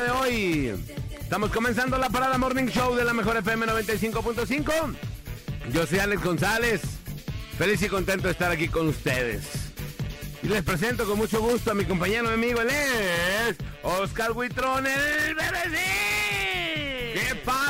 de hoy. Estamos comenzando la parada Morning Show de la mejor FM 95.5. Yo soy Alex González. Feliz y contento de estar aquí con ustedes. Y les presento con mucho gusto a mi compañero y amigo, él es Oscar. ¿Qué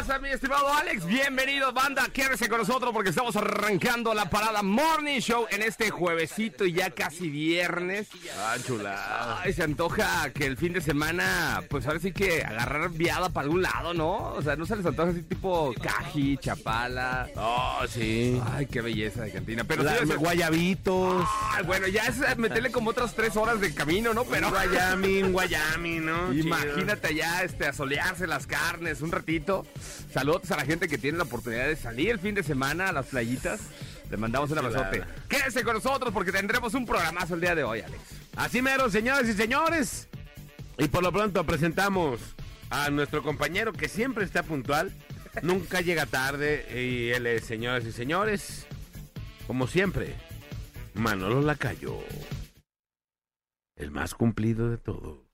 pasa, mi estimado Alex? Bienvenido, banda. Quédese con nosotros porque estamos arrancando la parada Morning Show en este juevesito y ya casi viernes. Ah, chula. Ay, se antoja que el fin de semana, pues ahora sí que agarrar viada para algún lado, ¿no? O sea, no se les antoja así tipo Caji, Chapala. Oh, sí. Ay, qué belleza de cantina. Pero La- sí, guayabitos. ay, bueno, ya es meterle como otras tres horas de camino, ¿no? Pero guayami, guayami, ¿no? Imagínate allá este, a solearse las carnes un ratito. Saludos a la gente que tiene la oportunidad de salir el fin de semana a las playitas. Le mandamos un abrazote. Claro. Quédese con nosotros porque tendremos un programazo el día de hoy, Alex. Así mero, señoras y señores. Y por lo pronto presentamos a nuestro compañero que siempre está puntual, nunca llega tarde y él es, señoras y señores, como siempre, Manolo Lacayo. El más cumplido de todo.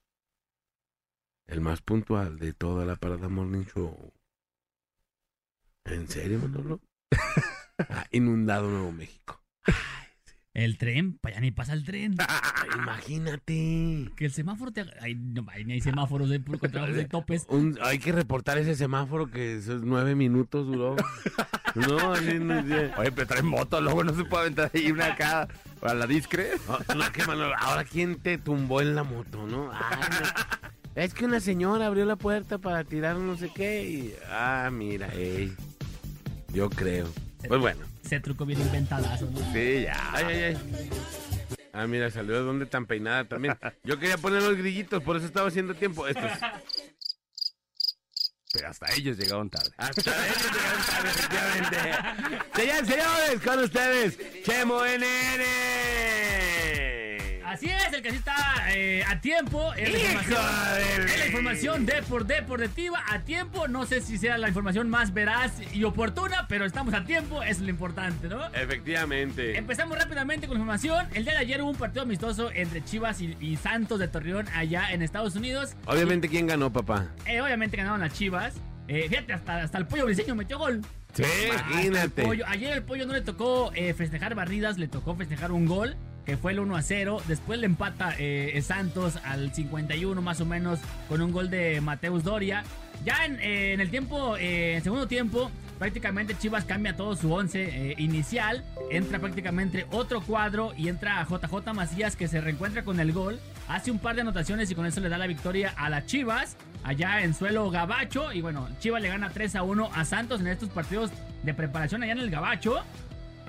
El más puntual de toda la Parada Morning Show. ¿En serio, Manolo? Ha inundado Nuevo México. El tren, para allá ni pasa el tren. Imagínate. Que el semáforo te. Ay, no, ay, ni hay semáforos de puro contrabando de topes. Un- hay que reportar ese semáforo que esos nueve minutos duró. no, así no sé. Oye, pero traen moto, luego no se puede aventar ahí una acá a la discre. Ah, no, que Manolo, ahora quién te tumbó en la moto, ¿no? Ay, no. Es que una señora abrió la puerta para tirar no sé qué y... Ah, mira, ey. Yo creo. Pues bueno. Ese truco bien inventadazo, ¿no? Sí, ya. Ay, ay, ay. Ah, mira, salió de donde tan peinada también. Yo quería poner los grillitos, por eso estaba haciendo tiempo. Estos... Pero hasta ellos llegaron tarde. Hasta ellos llegaron tarde, efectivamente. Señores, señores, con ustedes, Chemo NN. Así es, el que sí está eh, a tiempo. Es la ¡Hijo información, es la información de por deportiva a tiempo. No sé si sea la información más veraz y oportuna, pero estamos a tiempo, es lo importante, ¿no? Efectivamente. Empezamos rápidamente con la información. El día de ayer hubo un partido amistoso entre Chivas y, y Santos de Torreón allá en Estados Unidos. Obviamente, ¿quién ganó, papá? Eh, obviamente ganaron las Chivas. Eh, fíjate, hasta, hasta el pollo briseño metió gol. Sí, imagínate. Pollo- Ayer el pollo no le tocó eh, festejar barridas, le tocó festejar un gol, que fue el 1 a 0. Después le empata eh, Santos al 51 más o menos con un gol de Mateus Doria. Ya en, eh, el tiempo, eh, segundo tiempo, prácticamente Chivas cambia todo su once eh, inicial. Entra prácticamente otro cuadro y entra JJ Macías que se reencuentra con el gol. Hace un par de anotaciones y con eso le da la victoria a las Chivas. Allá en suelo Gabacho. Y bueno, Chivas le gana 3 a 1 a Santos en estos partidos de preparación allá en el Gabacho.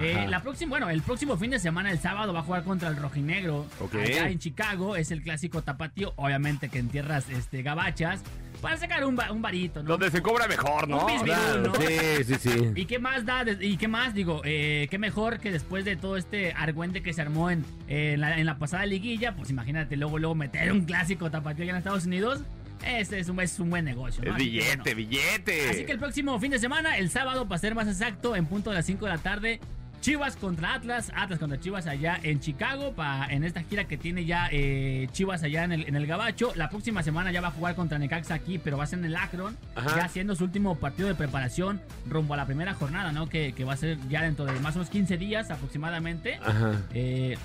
Eh, la próxima, bueno, el próximo fin de semana, el sábado, va a jugar contra el Rojinegro. Ok. Allá en Chicago. Es el clásico tapatío. Obviamente que en tierras este, gabachas. Para sacar un, ba- un varito, ¿no? Donde se cobra mejor, ¿no? Un bisbirú, Claro, ¿no? sí, sí, sí. ¿Y qué más da? ¿Y qué más? Digo, eh, qué mejor que después de todo este argüente que se armó en, eh, en, la, en la pasada liguilla, pues imagínate luego, luego meter un clásico tapatío allá en Estados Unidos. Este es un, es un buen negocio, ¿no? Es billete, bueno. billete. Así que el próximo fin de semana, el sábado, para ser más exacto, en punto de las 5 de la tarde, Chivas contra Atlas, Atlas contra Chivas allá en Chicago, pa, en esta gira que tiene ya eh, Chivas allá en el, en el Gabacho. La próxima semana ya va a jugar contra Necaxa aquí, pero va a ser en el Akron, Ajá. ya haciendo su último partido de preparación rumbo a la primera jornada, ¿no? Que, que va a ser ya dentro de más o menos 15 días aproximadamente. Ajá. Eh,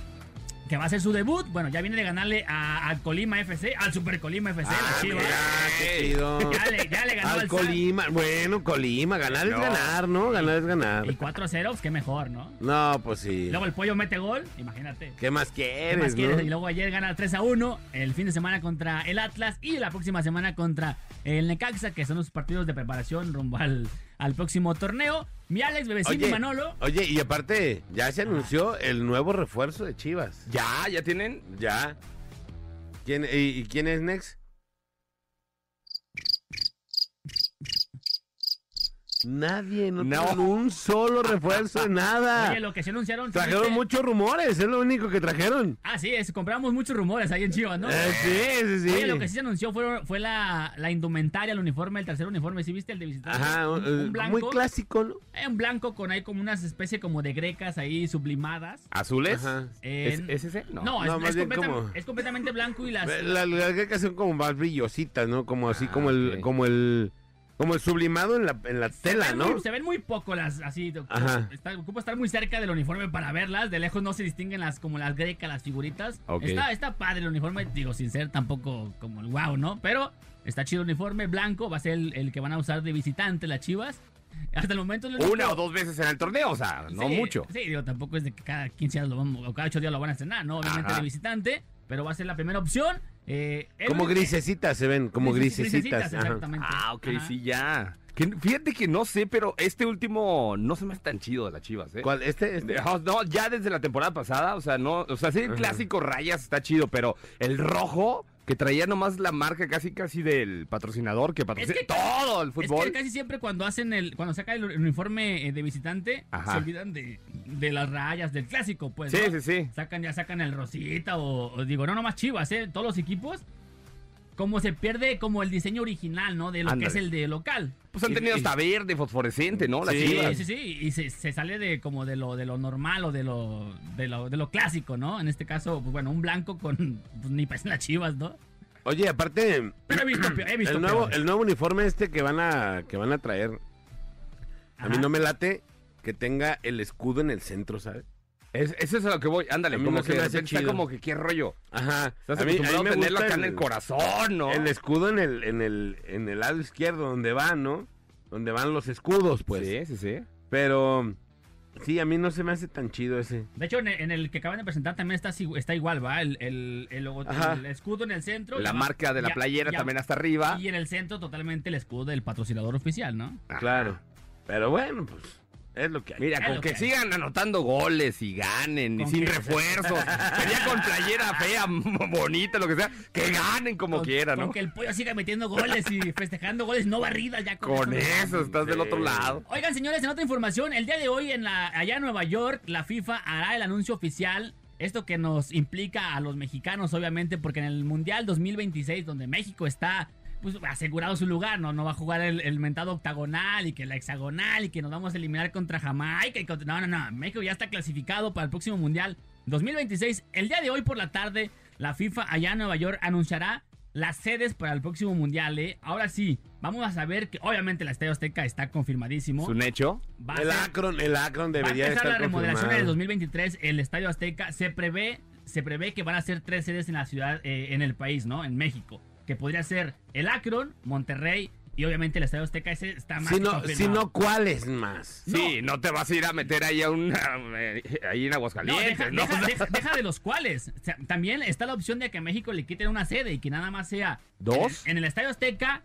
que va a ser su debut. Bueno, ya viene de ganarle a, al Colima FC, al Super Colima FC, Ah, la Chivas. mira, qué chido. Ya le, ya le ganó Al al Colima, bueno, Colima, ganar es ganar, ¿no? Ganar es ganar. Y 4 a 0, pues qué mejor, ¿no? No, pues sí. Luego el pollo mete gol, imagínate. ¿Qué más ¿Qué quieres, más quieres? no? Y luego ayer gana 3 a 1, el fin de semana contra el Atlas y la próxima semana contra el Necaxa, que son los partidos de preparación rumbo al, al próximo torneo. Mi Alex, Bebecín y Manolo. oye, y aparte, ya se anunció el nuevo refuerzo de Chivas. Ya, ya tienen. Ya. ¿Quién, y, y quién es Next? Nadie, no, No. trajeron un solo refuerzo de nada. Oye, lo que se anunciaron. ¿sí trajeron muchos rumores, es lo único que trajeron. Ah, sí, es, compramos muchos rumores ahí en Chivas, ¿no? Eh, sí, sí, sí. Oye, lo que sí se anunció fue, fue la, la indumentaria, el uniforme, el tercer uniforme. ¿Sí viste el de visitante? Ajá, un, eh, un blanco. muy clásico, ¿no? eh, un blanco con ahí como unas especie como de grecas ahí sublimadas. ¿Azules? Ajá. ¿Es, En- es ese? No. No, es, más es bien completa- como- es completamente blanco y las... Las las grecas son como más brillositas, ¿no? Como así, Ah, como el, como el, como el sublimado en la, en la tela, ¿no? muy- se ven muy poco las así. Ajá. Está, ocupa estar muy cerca del uniforme para verlas. De lejos no se distinguen las como las grecas, las figuritas. Ok. Está, está padre el uniforme, digo, sin ser tampoco como el wow, ¿no? Pero está chido el uniforme blanco, va a ser el, el que van a usar de visitante las chivas. Hasta el momento único- Una o dos veces en el torneo, o sea, no Sí, mucho. Sí, digo, tampoco es de que cada 15 días lo vamos, o cada 8 días lo van a estrenar, ¿no? Obviamente Ajá. de visitante, pero va a ser la primera opción. Eh, Como único- grisecitas se ven, como grisecitas. exactamente. Ah, ok, Ajá. sí, ya. Que, fíjate que no sé, pero este último no se me hace tan chido de las chivas, ¿eh? ¿Cuál? ¿Este? este? De- oh, No, ya desde la temporada pasada, o sea, no, o sea, sí, el Ajá. clásico rayas está chido, pero el rojo, que traía nomás la marca casi casi del patrocinador que patrocina que- todo el Es fútbol. que casi siempre cuando hacen el, cuando saca el uniforme eh, de visitante, Ajá. se olvidan de, de las rayas, del clásico, pues. Sí, ¿no? sí, sí. Sacan, ya sacan el rosita o, o digo, no nomás chivas, ¿eh? Todos los equipos. Como se pierde como el diseño original, ¿no? De lo que es el de local. Pues han tenido y- hasta verde, fosforescente, ¿no? Las Sí, chivas. Sí, sí, sí, y se, se sale de como de lo de lo normal o de lo de lo, de lo clásico, ¿no? En este caso, pues bueno, un blanco con pues, ni parecen las chivas, ¿no? Oye, aparte, Pero he visto, peor- he visto el nuevo, peores. el nuevo uniforme este que van a, que van a traer, a mí no me late que tenga el escudo en el centro, ¿sabes? Es, eso es a lo que voy. Ándale, como que de está como que qué rollo. Ajá. Estás A mí- a mí tenerlo gusta acá en el corazón, ¿no? El escudo en el, en el, en el lado izquierdo, donde van, ¿no? Donde van los escudos, pues. Sí, sí, sí. Pero sí, a mí no se me hace tan chido ese. De hecho, en el, en el que acaban de presentar también está, igual, ¿va? El, el, el, logo- Ajá. el escudo en el centro. La y marca de la playera ya- también hasta arriba. Y en el centro totalmente el escudo del patrocinador oficial, ¿no? Ajá. Claro. Pero bueno, pues es lo que hay. Mira, Es con que sigan anotando goles y ganen, y sin refuerzos. Sería con playera fea, bonita, lo que sea. Que ganen como Con- quieran, ¿no? Con que el pollo siga metiendo goles y festejando goles, no barridas ya con, Con eso. eso, estás del otro lado. Oigan, señores, en otra información, el día de hoy en la, allá en Nueva York, la FIFA hará el anuncio oficial. Esto que nos implica a los mexicanos, obviamente, porque en el Mundial 2026, donde México está pues, asegurado su lugar, ¿no? No va a jugar el, el mentado octagonal y que la hexagonal y que nos vamos a eliminar contra Jamaica. Y contra- no, no, no. México ya está clasificado para el próximo Mundial 2026. El día de hoy por la tarde, la FIFA allá en Nueva York anunciará las sedes para el próximo mundial, ¿eh? Ahora sí, vamos a saber que obviamente la Estadio Azteca está confirmadísimo. Es un hecho. Va El ser- Akron, el Akron va a debería empezar estar la remodelación en el confirmado. 2023, el Estadio Azteca. Se prevé, se prevé que van a ser tres sedes en la ciudad, eh, en el país, ¿no? En México. Que podría ser el Akron, Monterrey y obviamente el Estadio Azteca. Ese está más Si no, si no, ¿cuáles más? Sí, no te vas a ir a meter ahí a un eh, ahí en No, Aguascalientes, deja, ¿no? deja- deja- deja de los cuales. O sea, también está la opción de que a México le quiten una sede y que nada más sea ¿Dos? en el, en el Estadio Azteca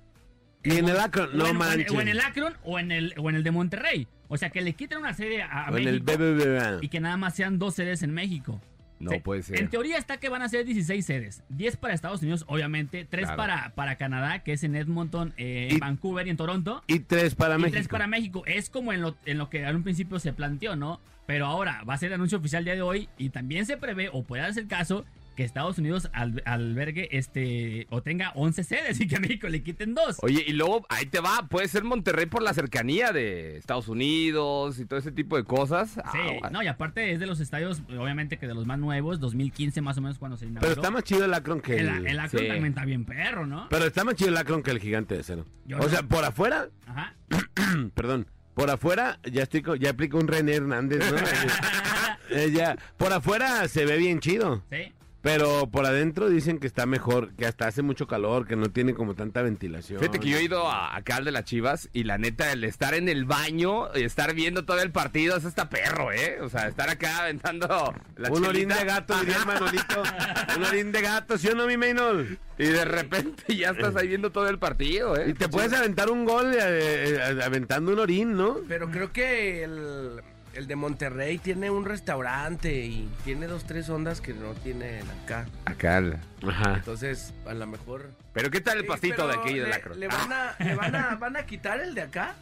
Y en el Akron, o no en, o en- manches. o en el Akron o en el, o en el de Monterrey. O sea, que le quiten una sede a, a O en el México BBVA. y que nada más sean dos sedes en México. No puede ser. En teoría está que van a ser 16 sedes. 10 para Estados Unidos, obviamente. 3 Claro. para, para Canadá, que es en Edmonton, eh, Y- en Vancouver y en Toronto. Y tres para y México. 3 para México. Es como en lo, en lo que en un principio se planteó, ¿no? Pero ahora va a ser el anuncio oficial el día de hoy y también se prevé, o puede darse el caso, que Estados Unidos al- albergue este o tenga 11 sedes y que a México le quiten dos. Oye, y luego ahí te va, puede ser Monterrey por la cercanía de Estados Unidos y todo ese tipo de cosas. Ah, Sí, bueno. no, y aparte es de los estadios, obviamente que de los más nuevos, 2015 más o menos cuando se inauguró. Pero está más chido el Akron que el... El, el Akron sí. también está bien perro, ¿no? Pero está más chido el Akron que el gigante de cero. Yo o no. sea, por afuera, Ajá. perdón, por afuera ya estoy ya aplico un René Hernández, ¿no? Eh, ya, por afuera se ve bien chido. Sí. Pero por adentro dicen que está mejor, que hasta hace mucho calor, que no tiene como tanta ventilación. Fíjate que yo he ido a, acá al de las Chivas y la neta, el estar en el baño y estar viendo todo el partido es hasta perro, ¿eh? O sea, estar acá aventando la Un orín de gato, diría el Manolito. Un orín de gato, ¿sí o no, mi Maynol? Y de repente ya estás ahí viendo todo el partido, ¿eh? Y te puedes aventar un gol eh, eh, aventando un orín, ¿no? Pero creo que el, el de Monterrey tiene un restaurante y tiene dos, tres ondas que no tienen acá. Acá. el- Ajá. Entonces, a lo mejor. Pero ¿qué tal el Sí, pastito de aquí de le- lacro? Le van a, le van a, van a quitar el de acá?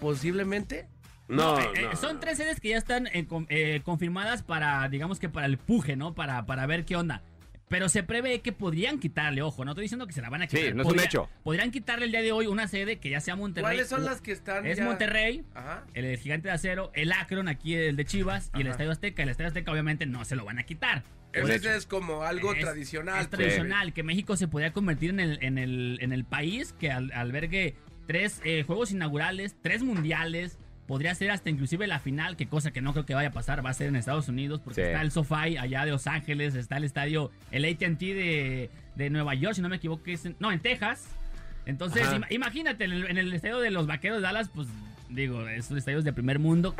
Posiblemente. No, Eh, eh, no, son tres sedes que ya están eh, con- eh, confirmadas para, digamos que para el puje, ¿no? Para, para ver qué onda. Pero se prevé que podrían quitarle, ojo, no estoy diciendo que se la van a Sí, quitar. no es un Podría- hecho. Podrían quitarle el día de hoy una sede que ya sea Monterrey. ¿Cuáles son las que están Es ya? Monterrey, Ajá. el Gigante de Acero, el Akron, aquí el de Chivas, y el. Estadio Azteca. El Estadio Azteca obviamente no se lo van a quitar. Ese es como algo Es- tradicional. Es pues. tradicional que México se podría convertir en el, en el, en el país que al- albergue tres eh, juegos inaugurales, tres mundiales. Podría ser hasta inclusive la final, que cosa que no creo que vaya a pasar, va a ser en Estados Unidos, porque Sí. está el SoFi allá de Los Ángeles, está el estadio, el AT&T de, de Nueva York, si no me equivoco, es en- no, en Texas. Entonces, imagínate, en el, en el estadio de los Vaqueros de Dallas, pues digo, es un estadio de primer mundo,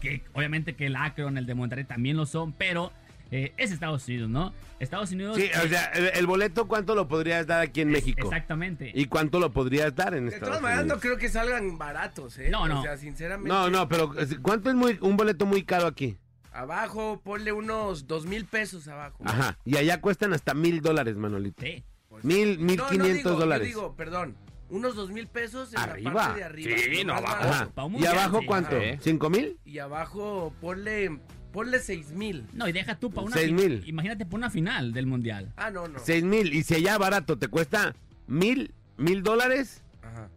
que obviamente que el Akron, el de Monterrey también lo son, pero eh, es Estados Unidos, ¿no? Estados Unidos... Sí, o sea, el, el boleto, ¿cuánto lo podrías dar aquí en es- México? Exactamente. ¿Y cuánto lo podrías dar en De Estados todas maneras, no Unidos? creo que salgan baratos, ¿eh? No, no. O sea, sinceramente. No, no, pero ¿cuánto es muy, un boleto muy caro aquí? Abajo, ponle unos dos mil pesos abajo. Ajá. Y allá cuestan hasta mil dólares, Manolito. Sí. Pues- Mil, mil No, no quinientos digo, yo dólares. digo, perdón, unos dos mil pesos en Arriba. la parte de arriba. Sí, no, abajo. ¿Y abajo sí. cuánto? ¿Cinco mil? Y abajo, ponle, ponle seis mil. No, y deja tú para una Seis fi- mil. Imagínate por una final del mundial. Ah, no, no. Seis mil. Y si allá barato te cuesta mil, mil dólares, Ajá.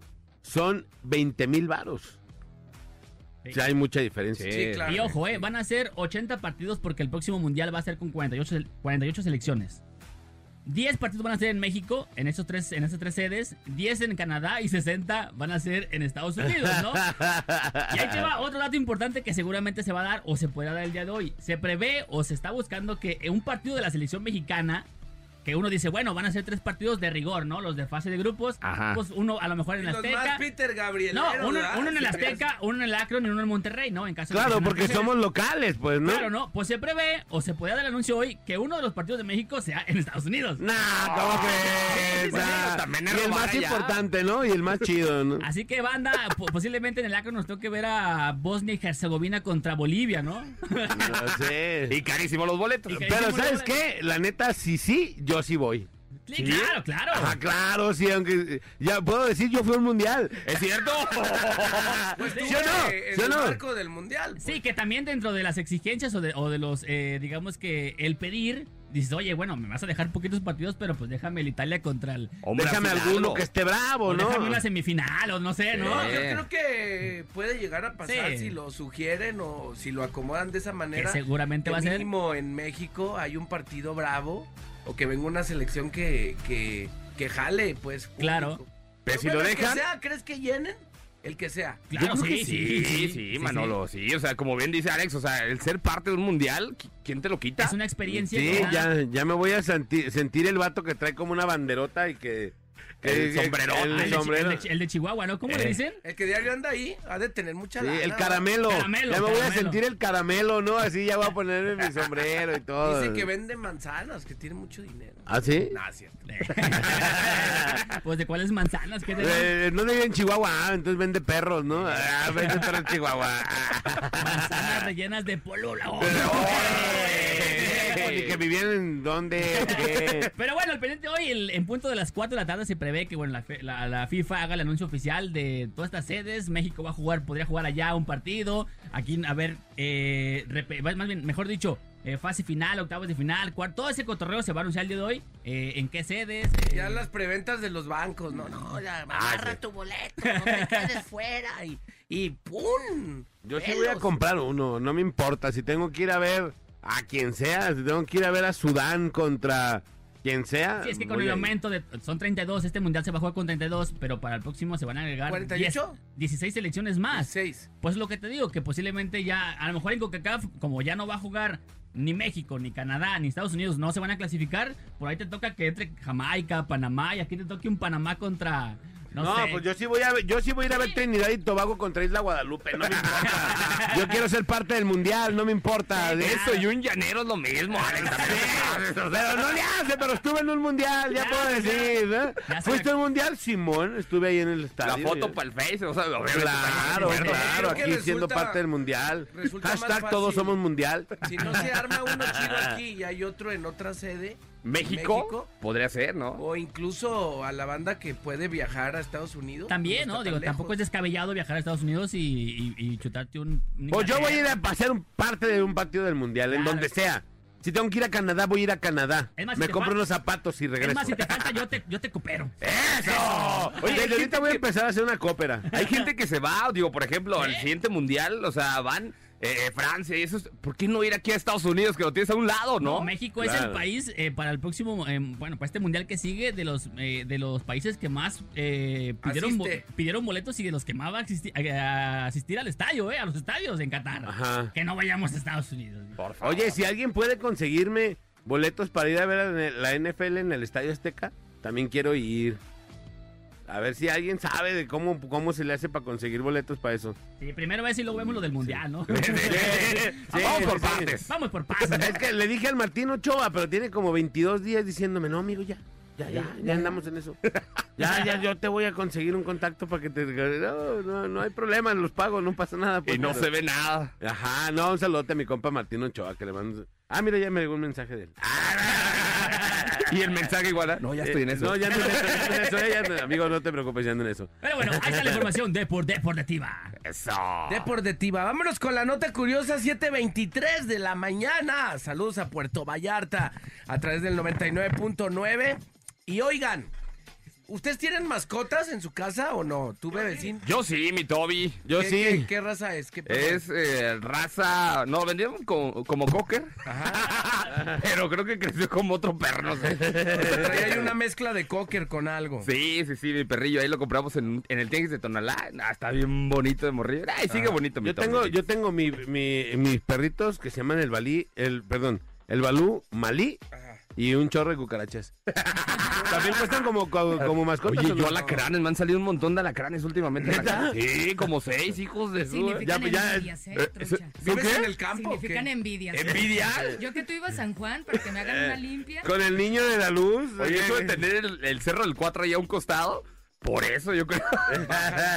son veinte mil varos. Sí. O sea, hay mucha diferencia. Sí. Sí, claro. Y ojo, eh, van a ser 80 partidos porque el próximo mundial va a ser con 48, sel- 48 selecciones. 10 partidos van a ser en México, en esos tres, en esas tres sedes, 10 en Canadá y 60 van a ser en Estados Unidos, ¿no? Y ahí te va otro dato importante que seguramente se va a dar o se podrá dar el día de hoy. Se prevé o se está buscando que un partido de la selección mexicana, que uno dice, bueno, van a ser tres partidos de rigor, ¿no? Los de fase de grupos. Ajá. Pues uno a lo mejor en la Azteca. más Peter Gabriel. No, uno, uno en el Azteca, uno en el Akron y uno en Monterrey, ¿no? En caso de que Claro, porque somos locales, pues, ¿no? Claro, no. Pues se prevé o se puede dar el anuncio hoy que uno de los partidos de México sea en Estados Unidos. Nah, ¿cómo crees? bueno, Ah, también y el más allá. importante, ¿no? Y el más chido, ¿no? Así que banda, po- posiblemente en el Akron nos toque ver a Bosnia y Herzegovina contra Bolivia, ¿no? No sé. Y carísimos los boletos. Pero Carísimo ¿sabes dólar. qué? La neta, sí, sí, yo sí voy. Sí, claro, claro. Ah, claro, sí, aunque ya puedo decir yo fui a un mundial. ¿Es cierto? Pues tú ¿Sí o no? en ¿Sí o el no? marco del mundial. pues. Sí, que también dentro de las exigencias o de, o de los, eh, digamos que el pedir, dices, oye, bueno, me vas a dejar poquitos partidos, pero pues déjame el Italia contra el... Hombre, Déjame alguno que esté bravo, o ¿no? déjame una semifinal o no sé, ¿no? Sí. yo creo que puede llegar a pasar Sí. si lo sugieren o si lo acomodan de esa Que manera. seguramente que va a ser... mínimo en México hay un partido bravo o que venga una selección que, que, que jale, pues. público. Claro. Pero si lo el que dejan- sea, ¿crees que llenen? El que sea. Claro, Yo creo sí, que sí, sí, sí, Manolo, sí. O sea, como bien dice Alex, o sea, el ser parte de un mundial, ¿qui- ¿quién te lo quita? Es una experiencia. Sí, ya, ya me voy a sentir, sentir el vato que trae como una banderota y que... El. Ah, El, sombrero. el de el de Chihuahua, ¿no? ¿Cómo le Eh. dicen? El que diario anda ahí ha de tener mucha Sí, lana, el ¿no? caramelo. Caramelo, ya me voy a sentir el caramelo, ¿no? Así ya voy a ponerme mi sombrero y todo. Dice que vende manzanas, que tiene mucho dinero. ¿Ah, sí? Nah, es cierto. pues de cuáles manzanas que te Eh, no vive en Chihuahua, ah, entonces vende perros, ¿no? Ah, vende perros en Chihuahua. manzanas rellenas de polvo. la. Oye, que vivían en qué. Pero bueno, el pendiente hoy, el- en punto de las 4 de la tarde, se prevé que bueno, la, fe- la- la FIFA haga el anuncio oficial de todas estas sedes. México va a jugar, podría jugar allá un partido. Aquí, a ver, eh, más bien, mejor dicho, eh, fase final, octavos de final, cuarto. Todo ese cotorreo se va a anunciar el día de hoy. Eh, ¿En qué sedes? Eh, Ya las preventas de los bancos, no, no, ya agarra sí. tu boleto, no te quedes fuera y, y ¡pum! Yo sí voy a comprar uno, no me importa. Si tengo que ir a ver a quien sea, si tengo que ir a ver a Sudán contra quien sea. Sí, es que con el aumento de. Son 32, este mundial se va a jugar con 32, pero para el próximo se van a agregar. 48? 10 16 selecciones más. Seis. Pues lo que te digo, que posiblemente ya, a lo mejor en CONCACAF, como ya no va a jugar ni México, ni Canadá, ni Estados Unidos, no se van a clasificar, por ahí te toca que entre Jamaica, Panamá, y aquí te toque un Panamá contra. No, No, sé. pues yo sí voy a ver, yo sí voy a ir a ver Trinidad y Tobago contra Isla Guadalupe, no me importa. Yo quiero ser parte del mundial, no me importa. De Eso y un llanero es lo mismo, Alex. Pero no le hace, pero estuve en un mundial, ya Ya, puedo decir. ¿eh? Ya ¿Fuiste la- a un mundial? Simón, estuve ahí en el La estadio. foto para el Face, o sea, obviamente, Claro, claro, que aquí siendo parte del mundial. Hashtag todos somos mundial. Si no se arma uno chido aquí y hay otro en otra sede, México, México. podría ser, ¿no? o incluso a la banda que puede viajar a Estados Unidos. También, no Digo, tampoco es descabellado viajar a Estados Unidos y, y- y chutarte un. Pues yo voy a ir a hacer un parte de un partido del mundial, en donde sea. Si tengo que ir a Canadá, voy a ir a Canadá. Es más, si Me te compro unos zapatos y regreso. Es más, si te falta, yo te, yo te coopero. ¡Eso! Oye, desde ahorita voy a empezar a hacer una cópera. Hay gente que se va, digo, por ejemplo, al ¿Qué? siguiente mundial, o sea, van eh, Francia y eso. es- ¿Por qué no ir aquí a Estados Unidos, que lo tienes a un lado, No, no? México es el país eh, para el próximo, eh, bueno, para este mundial que sigue, de los eh, de los países que más eh, pidieron, bo- pidieron boletos y de los que más va a, asisti- a- a asistir al estadio, eh, a los estadios en Qatar. Ajá. Que no vayamos a Estados Unidos. Por favor. Oye, si alguien puede conseguirme boletos para ir a ver a la NFL en el Estadio Azteca, también quiero ir. A ver si alguien sabe de cómo, cómo se le hace para conseguir boletos para eso. Sí, primero ves y luego vemos lo del mundial, ¿no? Vamos por sí, sí. partes. Vamos por. ¿no? Es que le dije al Martín Ochoa, pero tiene como 22 días diciéndome, no, amigo, ya. Ya, ya, ya andamos en eso. Ya, ya, yo te voy a conseguir un contacto para que te... No, no, no hay problema, los pago, no pasa nada. pues, Y no pero- se ve nada. Ajá, no, un saludote a mi compa Martín Ochoa, que le mando... Ah, mira, ya me llegó un mensaje de él. Y el mensaje igual. ¿ah? No, ya estoy en Eh, eso. No, ya ando en eso, ya ando en eso, eh, ya amigo, no te preocupes, ya ando en eso. Pero bueno, ahí está la información de por deportiva. Eso. Deportiva. Vámonos con la nota curiosa 723 de la mañana. Saludos a Puerto Vallarta a través del 99.9. Y oigan, ¿ustedes tienen mascotas en su casa o no? ¿Tú, bebecín? Yo sí, mi Toby. Yo ¿Qué, sí. ¿qué, qué raza es? ¿Qué perro? Es eh, raza. No, vendieron como, como cocker. Pero creo que creció como otro perro, no sé. Ahí una mezcla de cocker con algo. Sí, sí, sí, mi perrillo. Ahí lo compramos en, en el tianguis de Tonalá. Ah, está bien bonito de morrillo. Ay, sigue bonito mi Yo Toby. tengo, yo tengo mi, mi- mis perritos que se llaman el balí, el, perdón, el balú malí y un chorro de cucarachas. También cuestan como, como, como mascotas. Oye, ¿o yo no? alacranes, me han salido un montón de alacranes últimamente. Sí, como seis hijos de su... Significan ya- ya- envidias, ¿eh, eh, trucha? eso- ¿Vives qué? en el campo? Significan envidias. ¿Envidia? Yo que tú ibas a San Juan para que me hagan una limpia. Con el niño de la luz. Oye, eso de tener el, el cerro del 4 ahí a un costado, por eso yo creo.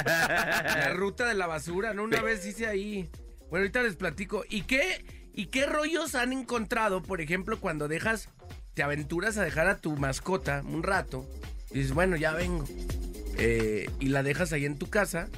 La ruta de la basura, ¿no? Una vez hice ahí. Bueno, ahorita les platico. ¿Y qué, ¿Y qué rollos han encontrado, por ejemplo, cuando dejas, te aventuras a dejar a tu mascota un rato? Y dices, bueno, ya vengo. Eh, y la dejas ahí en tu casa.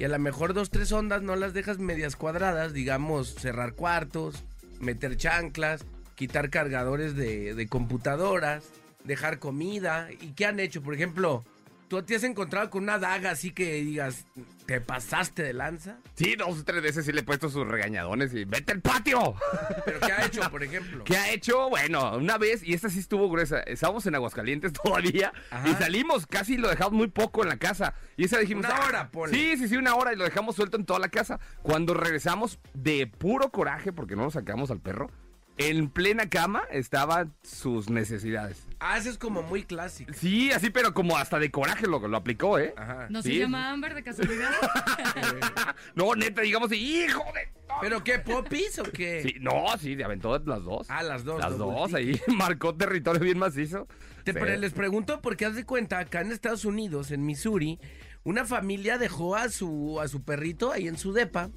Y a lo mejor dos, tres ondas no las dejas medias cuadradas, digamos, cerrar cuartos, meter chanclas, quitar cargadores de, de computadoras, dejar comida. ¿Y qué han hecho? Por ejemplo, ¿tú te has encontrado con una daga así que digas, te pasaste de lanza? Sí, dos o tres veces sí le he puesto sus regañadones y ¡vete al patio! ¿Pero qué ha hecho, por ejemplo? ¿Qué ha hecho? Bueno, una vez, y esta sí estuvo gruesa, estábamos en Aguascalientes todavía Ajá. y salimos, casi lo dejamos muy poco en la casa. Y esa dijimos... Una "Ah, hora, ponle". Sí, sí, sí, una hora y lo dejamos suelto en toda la casa. Cuando regresamos de puro coraje, porque no nos sacamos al perro, en plena cama estaban sus necesidades. Ah, eso es como muy clásico. Sí, así, pero como hasta de coraje lo, lo aplicó, ¿eh? Ajá. ¿No Sí. se llama Amber de casualidad? No, neta, digamos, hijo de... ¿Pero qué, popis o qué? Sí, no, sí, de aventó las dos. Ah, las dos. las dos, ahí marcó territorio bien macizo. Te- Sí. pero les pregunto porque haz de cuenta, acá en Estados Unidos, en Missouri, una familia dejó a su, a su perrito ahí en su depa,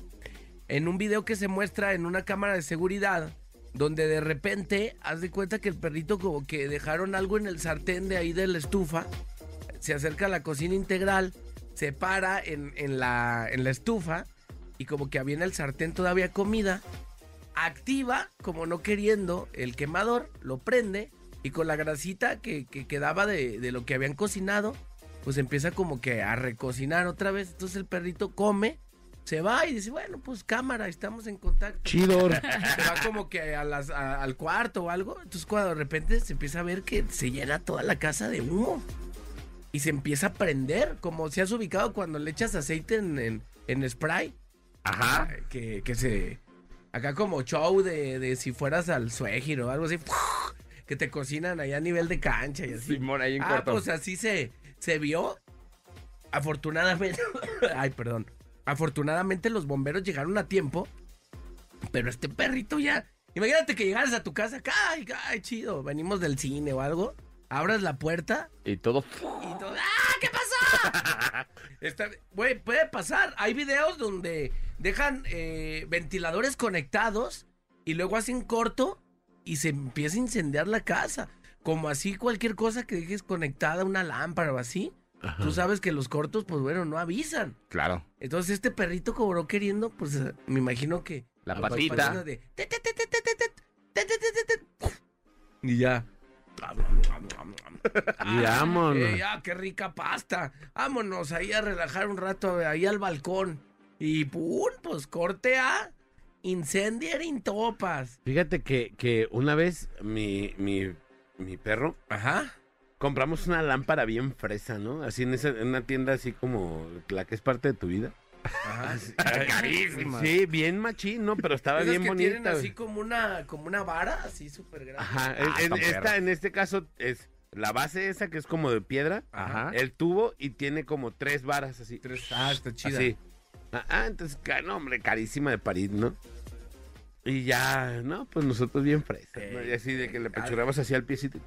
en un video que se muestra en una cámara de seguridad, donde de repente, haz de cuenta que el perrito como que dejaron algo en el sartén de ahí de la estufa, se acerca a la cocina integral, se para en, en la, en la estufa y como que había en el sartén todavía comida, activa, como no queriendo, el quemador, lo prende y con la grasita que, que quedaba de, de lo que habían cocinado, pues empieza como que a recocinar otra vez. Entonces el perrito come Se va y dice, bueno, pues cámara, estamos en contacto. Chido. Se va como que a las- a- al cuarto o algo. Entonces cuando de repente se empieza a ver que se llena toda la casa de humo. Y se empieza a prender, como si has ubicado cuando le echas aceite en, en- en spray. Ajá. Que, que se... Acá como show de, de si fueras al suegir o algo así. Que te cocinan allá a nivel de cancha y así. Simón ahí en Ah, corto. pues así se, se vio. Afortunadamente. Ay, perdón. Afortunadamente los bomberos llegaron a tiempo. Pero este perrito ya. Imagínate que llegaras a tu casa. Ay, ay, chido. Venimos del cine o algo. Abras la puerta Y todo. y todo. ¡Ah! ¿Qué pasó? Güey, puede pasar. Hay videos donde dejan eh, ventiladores conectados y luego hacen corto y se empieza a incendiar la casa. Como así cualquier cosa que dejes conectada, una lámpara o así. Tú sabes que los cortos, pues bueno, no avisan. Claro. Entonces este perrito cobró queriendo, pues me imagino que... La patita. Y ya. Y vámonos. Eh, qué rica pasta. Vámonos ahí a relajar un rato, ahí al balcón. Y pum, pues corte a incendiar en topas. Fíjate que, que una vez mi, mi, mi perro. Ajá compramos una lámpara bien fresa, ¿no? Así en, esa, en una tienda así como la que es parte de tu vida. Ajá. Carísima. Sí, bien machín, ¿no? Pero estaba bien que bonita. tienen así como una, como una vara, así súper grande. Ajá, Ah, en- esta, en este caso es la base esa que es como de piedra, Ajá. el tubo y tiene como tres varas así. Ah, está chida. Así. Ah, ah, entonces, no, hombre, carísima de París, ¿no? Y ya, no, pues nosotros bien frescos, ¿no? Y así de que le pechuramos así al piecito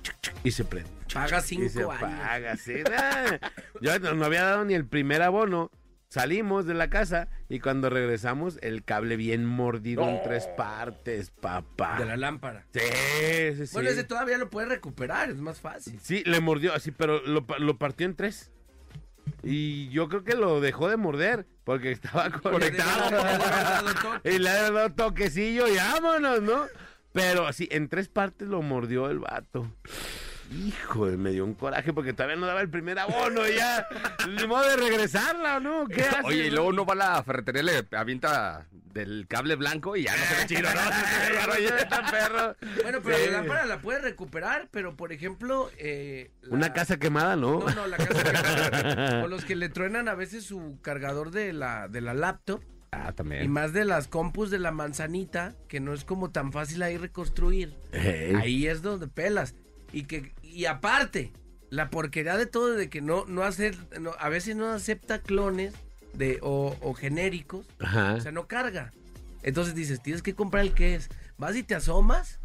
y se prende. Paga Y se cinco años. apaga, sí. Yo no, no había dado ni el primer abono. Salimos de la casa y cuando regresamos, el cable bien mordido en tres partes, papá. De la lámpara. Sí, sí, sí. Bueno, ese todavía lo puedes recuperar, es más fácil. Sí, le mordió así, pero lo, lo partió en tres. Y yo creo que lo dejó de morder porque estaba conectado. y le ha dado toquecillo y vámonos, ¿no? Pero así, en tres partes lo mordió el vato. Hijo, me dio un coraje porque todavía no daba el primer abono y ya. Ni modo de regresarla, ¿o no? Oye, y luego uno va a la ferretería, le avienta del cable blanco y ya no se ve chido, ¿no? Ya no perro. Bueno, pero Sí. la lámpara la puedes recuperar, pero por ejemplo. eh, la- Una casa quemada, ¿no? No, no, la casa que. o los que le truenan a veces su cargador de la, de la laptop. Ah, Y también. más de las compus de la manzanita, que no es como tan fácil ahí reconstruir. Ahí es donde pelas. Y que y aparte, la porquería de todo de que no no hacer no, a veces no acepta clones de o, o genéricos, Ajá. o sea, no carga. Entonces dices, tienes que comprar el que es. Vas y te asomas,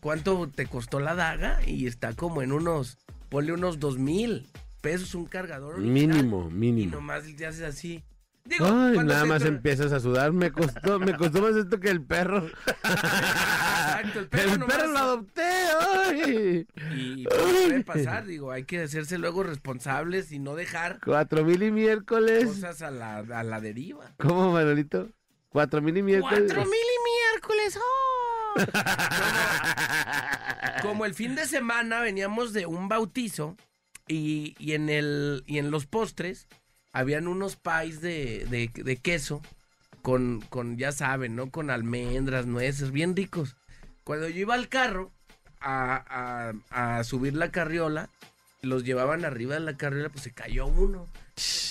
¿cuánto te costó la daga? Y está como en unos ponle unos dos mil pesos un cargador original. Mínimo, Y mínimo. nomás te haces así. Digo, Ay, nada más empiezas a sudar. Me costó, me costó más esto que el perro. Exacto, el perro el nomás- perro lo adopté. Ay. Y pues, puede pasar, digo, hay que hacerse luego responsables y no dejar Cuatro mil y miércoles. cosas a la, a la deriva. ¿Cómo, Manolito? Cuatro mil y miércoles. ¡Cuatro mil y miércoles! ¡oh! como, como el fin de semana veníamos de un bautizo y, y en, el, y en los postres habían unos pies de, de- queso con, con, ya saben, ¿no? Con almendras, nueces, bien ricos. Cuando yo iba al carro a, a- subir la carriola, los llevaban arriba de la carriola, pues se cayó uno.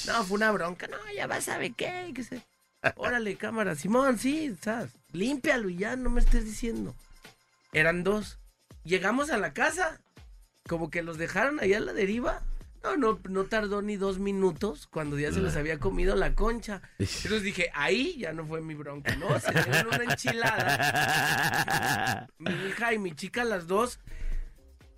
No, fue una bronca. No, ya vas ver qué. qué sé. Órale, cámara. Simón, sí, ¿sabes? Límpialo y ya, no me estés diciendo. Eran dos. Llegamos a la casa. Como que los dejaron allá a la deriva. No, no, no tardó ni dos minutos cuando ya se les había comido la concha. Entonces dije, ahí ya no fue mi bronca, ¿no? Se dieron una enchilada. Mi hija y mi chica, las dos.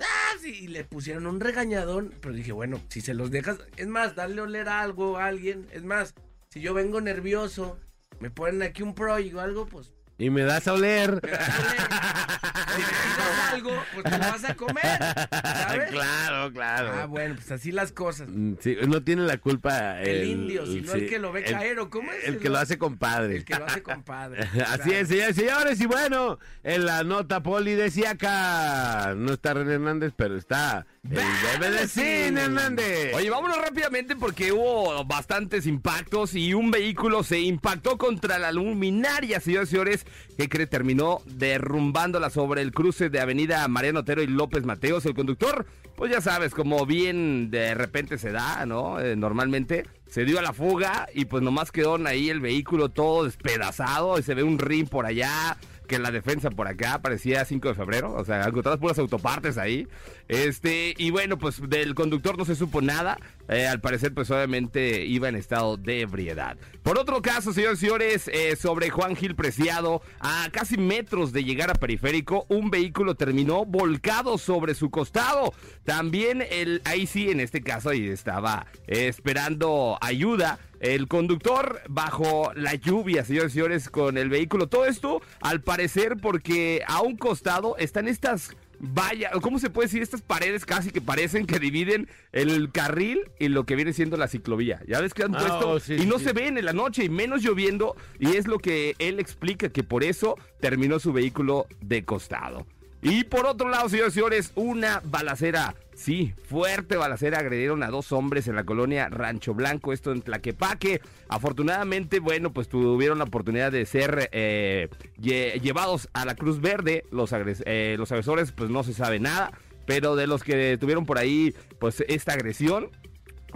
Ah, sí, y le pusieron un regañadón. Pero dije, bueno, si se los dejas. Es más, darle a oler algo a alguien. Es más, si yo vengo nervioso, me ponen aquí un pro y algo, pues. Y me das a oler. me das a oler. Si me algo, pues te lo vas a comer. ¿Sabes? claro, claro. Ah, bueno, pues así las cosas. Mm, Sí, no tiene la culpa El indio, sino el que lo ve caer, ¿o cómo es? El que lo hace compadre. El que lo hace compadre. Así es, señores, señores, y bueno, en la nota poli decía acá, no está René Hernández, pero está el bebé de cine Hernández. Oye, vámonos rápidamente porque hubo bastantes impactos y un vehículo se impactó contra la luminaria, señores y señores, que cree terminó derrumbándola sobre el cruce de Avenida Mariano Otero y López Mateos. El conductor, pues ya sabes, como bien de repente se da, ¿no? Eh, normalmente se dio a la fuga y pues nomás quedó ahí el vehículo todo despedazado y se ve un ring por allá que la defensa por acá parecía 5 de febrero, o sea, encontradas puras autopartes ahí. Este, y bueno, pues del conductor no se supo nada. Eh, al parecer, pues obviamente iba en estado de ebriedad. Por otro caso, señores y señores, eh, sobre Juan Gil Preciado, a casi metros de llegar a periférico, un vehículo terminó volcado sobre su costado. También el, ahí sí, en este caso, ahí estaba eh, esperando ayuda. El conductor bajo la lluvia, señores y señores, con el vehículo. Todo esto, al parecer, porque a un costado están estas vallas, ¿cómo se puede decir? Estas paredes casi que parecen que dividen el carril y lo que viene siendo la ciclovía. Ya ves que han Ah, puesto oh, sí, y no sí. se ven en la noche y menos lloviendo. Y es lo que él explica que por eso terminó su vehículo de costado. Y por otro lado, señores y señores, una balacera. Sí, fuerte balacera. Agredieron a dos hombres en la colonia Rancho Blanco, esto en Tlaquepaque. Afortunadamente, bueno, pues tuvieron la oportunidad de ser eh, lle- llevados a la Cruz Verde. Los, eh, los agresores, pues no se sabe nada. Pero de los que tuvieron por ahí, pues esta agresión,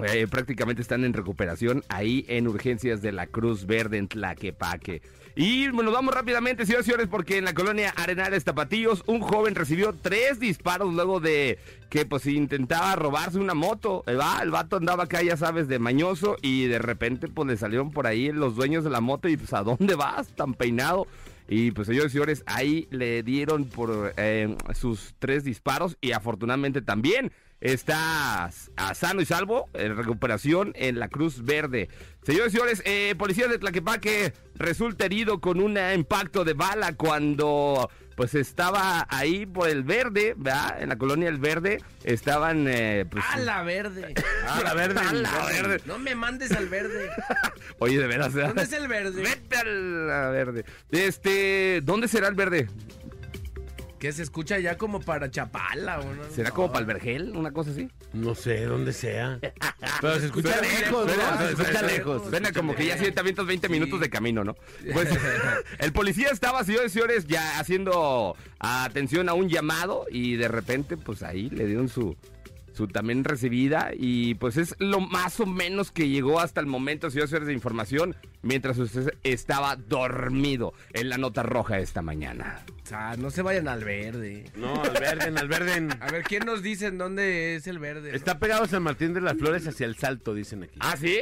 eh, prácticamente están en recuperación ahí en urgencias de la Cruz Verde en Tlaquepaque. Y bueno, vamos rápidamente, señores y señores, porque en la colonia Arenales Tapatíos, un joven recibió tres disparos luego de que pues intentaba robarse una moto. El, va, el vato andaba acá, ya sabes, de mañoso y de repente pues le salieron por ahí los dueños de la moto y pues ¿a dónde vas tan peinado? Y pues señores y señores, ahí le dieron por eh, sus tres disparos y afortunadamente también está a sano y salvo en recuperación en la Cruz Verde. Señores y señores, eh, policía de Tlaquepaque resulta herido con un impacto de bala cuando pues estaba ahí por el verde, ¿verdad? En la colonia El Verde estaban eh, pues, A la verde. Ah, la verde. A la verde. No me mandes al verde. Oye, de veras. ¿Dónde es el verde? Vete a la verde. Este, ¿dónde será el verde? Que se escucha ya como para Chapala, ¿o no? ¿Será como para el vergel? ¿Una cosa así? No sé dónde sea. Pero se escucha Suena lejos, ¿no? suena- Se escucha lejos. Suena como que ya sí te avientas 20 minutos de camino, ¿no? Pues el policía estaba, señores y señores, ya haciendo atención a un llamado y de repente, pues ahí le dieron su, su también recibida y pues es lo más o menos que llegó hasta el momento, señores y señores, de información mientras usted estaba dormido en la nota roja esta mañana. Sea, no se vayan al verde. No, al Verden, al Verden. A ver, ¿quién nos dice en dónde es el verde? Está pegado San Martín de las Flores hacia el Salto, dicen aquí. ¿Ah, sí?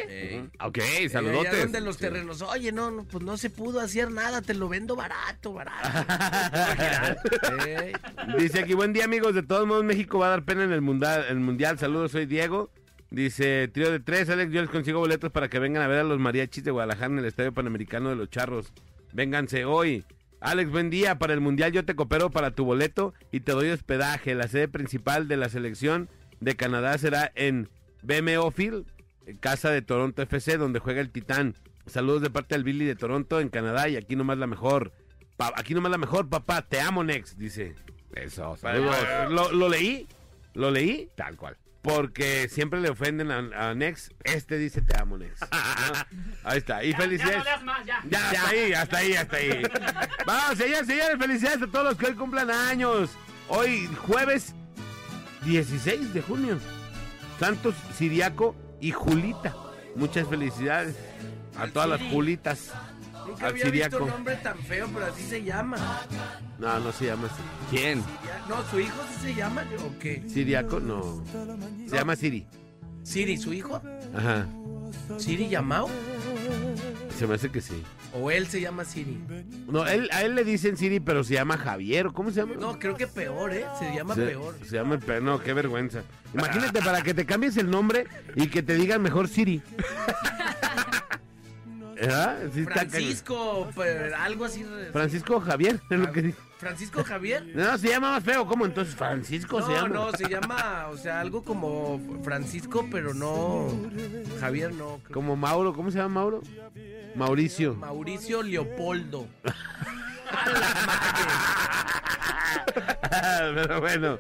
Ok, Eh, allá saludotes. donde los terrenos. Oye, no, no, pues no se pudo hacer nada, te lo vendo barato, barato. Ey. Dice aquí, buen día amigos, de todos modos México va a dar pena en el mundial, el mundial. Saludos, soy Diego. Dice, trío de tres, Alex, yo les consigo boletos para que vengan a ver a los mariachis de Guadalajara en el Estadio Panamericano de los Charros. Vénganse hoy. Alex, buen día. Para el mundial yo te coopero para tu boleto y te doy hospedaje. La sede principal de la selección de Canadá será en BMO Field, casa de Toronto FC, donde juega el Titán. Saludos de parte del Billy de Toronto en Canadá y aquí nomás la mejor. Pa- aquí nomás la mejor, papá. Te amo, Next, dice. Eso, Saludos. saludos. Lo, lo leí, lo leí Tal cual. Porque siempre le ofenden a, a Nex. Este dice te amo, Nex. ¿No? Ahí está. Y Ya, ya felicidades. no leas más, ya. Ya, hasta ahí, hasta ahí, hasta ahí. Vamos, señores, señores, felicidades a todos los que hoy cumplan años. Hoy, jueves 16 de junio. Santos, Siriaco y Julita. Muchas felicidades a todas las. Julitas. Nunca Al había visto Siriaco. un nombre tan feo, pero así se llama. No, no se llama así. ¿Quién? No, su hijo sí se llama, ¿o qué? Siriaco, no. Se llama Siri. Siri, ¿su hijo? Ajá. ¿Siri Yamao? Se me hace que sí. ¿O él se llama Siri? No, él, a él le dicen Siri, pero se llama Javier. ¿o ¿Cómo se llama? No, creo que peor, ¿eh? Se llama se, peor. Se llama peor. No, qué vergüenza. Imagínate para que te cambies el nombre y que te digan mejor Siri. Francisco, pero algo así. Francisco Javier, es lo que dice. Francisco Javier. No, se llama más feo. ¿Cómo entonces Francisco se No, llama? no, se llama, o sea, algo como Francisco, pero no. Javier no. creo Como Mauro, ¿cómo se llama Mauro? Mauricio. Mauricio Leopoldo. Pero bueno.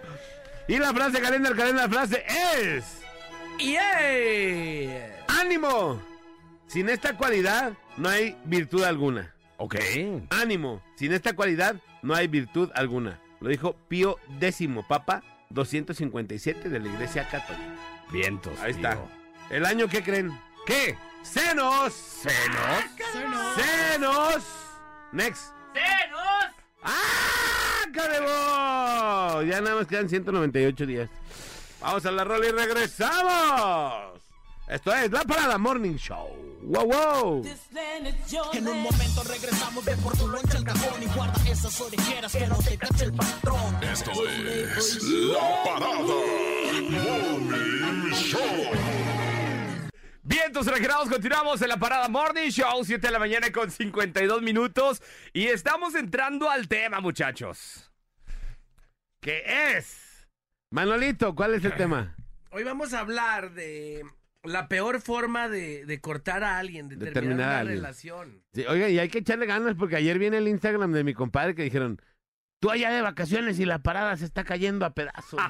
Y la frase, calendar, calendar, frase es... ¡Yeah! ¡Ánimo! Sin esta cualidad no hay virtud alguna. Ok. ánimo, sin esta cualidad no hay virtud alguna. Lo dijo Pío X, Papa 257 de la Iglesia Católica. Vientos. Ahí está. tío. ¿El año qué creen? ¿Qué? ¡Senos! ¿Senos? ¡Senos! Next. ¡Senos! ¡Ah! ¡Carebo! Ya nada más quedan 198 días. Vamos a la rola y regresamos. Esto es La Parada Morning Show. ¡Wow, wow! En un momento regresamos de por tu loncha al cajón y guarda esas orejeras que no te cache el patrón. Esto es La Parada Morning Show. Vientos regenerados, continuamos en la parada Morning Show, 7 de la mañana con 52 minutos. Y estamos entrando al tema, muchachos. ¿Qué es? Manolito, ¿cuál es el tema? Hoy vamos a hablar de la peor forma de, de cortar a alguien, de, De terminar, una alguien. relación. Sí, oiga, y hay que echarle ganas porque ayer viene el Instagram de mi compadre que dijeron, tú allá de vacaciones y la parada se está cayendo a pedazos.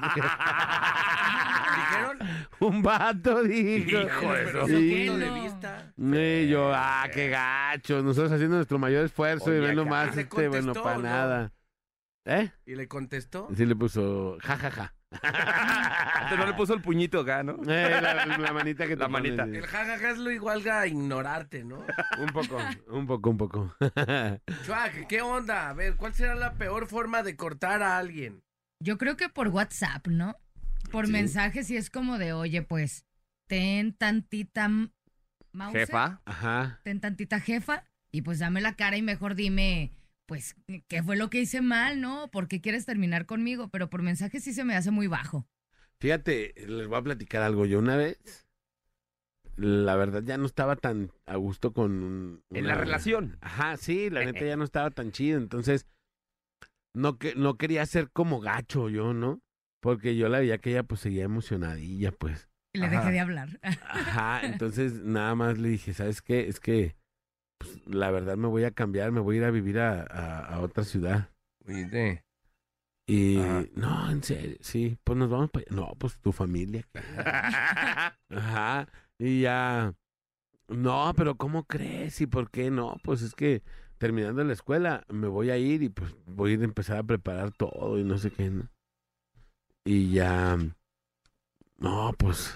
¿Dijeron? Un vato dijo. Hijo Sí. punto de vista. Y yo, ah, qué gacho. Nosotros haciendo nuestro mayor esfuerzo y Oye, ven nomás ¿Se este, bueno, para no? nada. ¿Eh? Y le contestó. Sí le puso, ja, ja, ja. Antes no le puso el puñito acá, ¿no? Eh, la, la manita que te La pones, manita. El jajaja es lo igual a ignorarte, ¿no? Un poco, un poco, un poco. Chuac, ¿qué onda? A ver, ¿cuál será la peor forma de cortar a alguien? Yo creo que por WhatsApp, ¿no? Por Sí. mensajes y es como de, oye, pues, ten tantita mouse, Jefa. Ajá. ten tantita jefa, y pues dame la cara y mejor dime, pues, ¿qué fue lo que hice mal, no? ¿Por qué quieres terminar conmigo? Pero por mensajes sí se me hace muy bajo. Fíjate, les voy a platicar algo. Yo una vez, la verdad, ya no estaba tan a gusto con... un- En la relación. Ajá, sí, la neta ya no estaba tan chido. Entonces, no, que, no quería ser como gacho yo, ¿no? Porque yo la veía que ella pues seguía emocionadilla, pues. Y le Ajá. dejé de hablar. Ajá, entonces nada más le dije, ¿sabes qué? Es que pues, la verdad me voy a cambiar, me voy a ir a vivir a, a- a otra ciudad. Oye, Y Ajá. no, en serio, sí, pues nos vamos para No, pues tu familia. Ajá. Y ya. No, pero ¿cómo crees? ¿Y por qué no? Pues es que terminando la escuela me voy a ir y pues voy a ir a empezar a preparar todo y no sé qué, ¿no? Y ya. No, pues.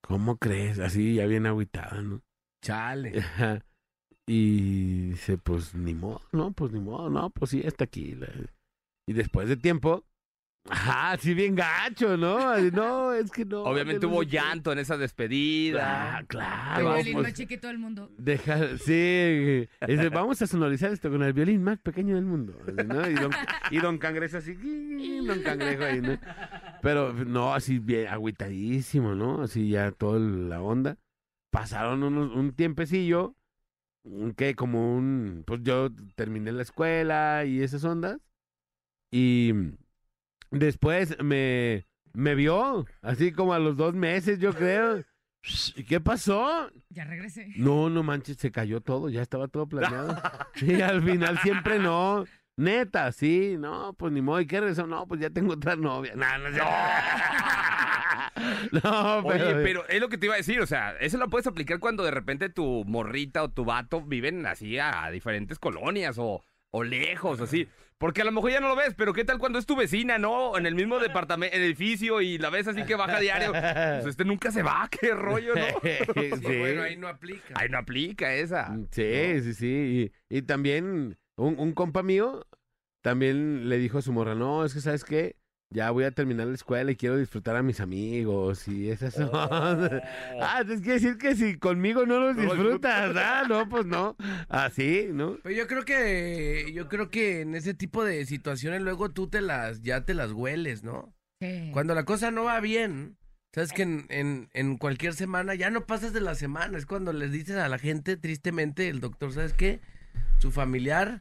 ¿Cómo crees? Así ya bien agüitada, ¿no? Chale. Y dice, pues ni modo, no, pues ni modo, no, pues sí, está aquí. Y después de tiempo, ajá, sí bien gacho, ¿no? No, es que no. Obviamente hubo llanto en esa despedida. Ah, claro. El violín más chiquito del mundo. deja- sí, dice, vamos a sonorizar esto con el violín más pequeño del mundo. ¿no? Y, don, y don Cangrejo así, don Cangrejo ahí, ¿no? Pero no, así bien agüitadísimo, ¿no? Así ya toda la onda. Pasaron unos, un tiempecillo, que como un, pues yo terminé la escuela y esas ondas. Y después me, me vio, así como a los dos meses, yo creo. ¿Y qué pasó? Ya regresé. No, no manches, se cayó todo, ya estaba todo planeado. Sí, al final siempre no. Neta, sí, no, pues ni modo, ¿y qué regresó? No, pues ya tengo otra novia. No, no, no. No, pero, Oye, pero es lo que te iba a decir, o sea, eso lo puedes aplicar cuando de repente tu morrita o tu vato viven así a, diferentes colonias o, o lejos, así. Porque a lo mejor ya no lo ves, pero ¿qué tal cuando es tu vecina, no? En el mismo departamento, edificio y la ves así que baja diario. Pues este nunca se va, qué rollo, ¿no? Sí. Sí, bueno, ahí no aplica. Ahí no aplica esa. Sí, sí, sí. Y, y también un, un compa mío también le dijo a su morra, no, es que sabes qué, ya voy a terminar la escuela y quiero disfrutar a mis amigos y esas son. ah, entonces quiere decir que si conmigo no los No los disfrutas, ah, no, pues no. Así, ¿no? Pero yo creo que yo creo que en ese tipo de situaciones luego tú te las ya te las hueles, ¿no? Sí. Cuando la cosa no va bien, Sabes que en, en, en cualquier semana ya no pasas de la semana. Es cuando les dices a la gente, tristemente, el doctor, ¿sabes qué? Su familiar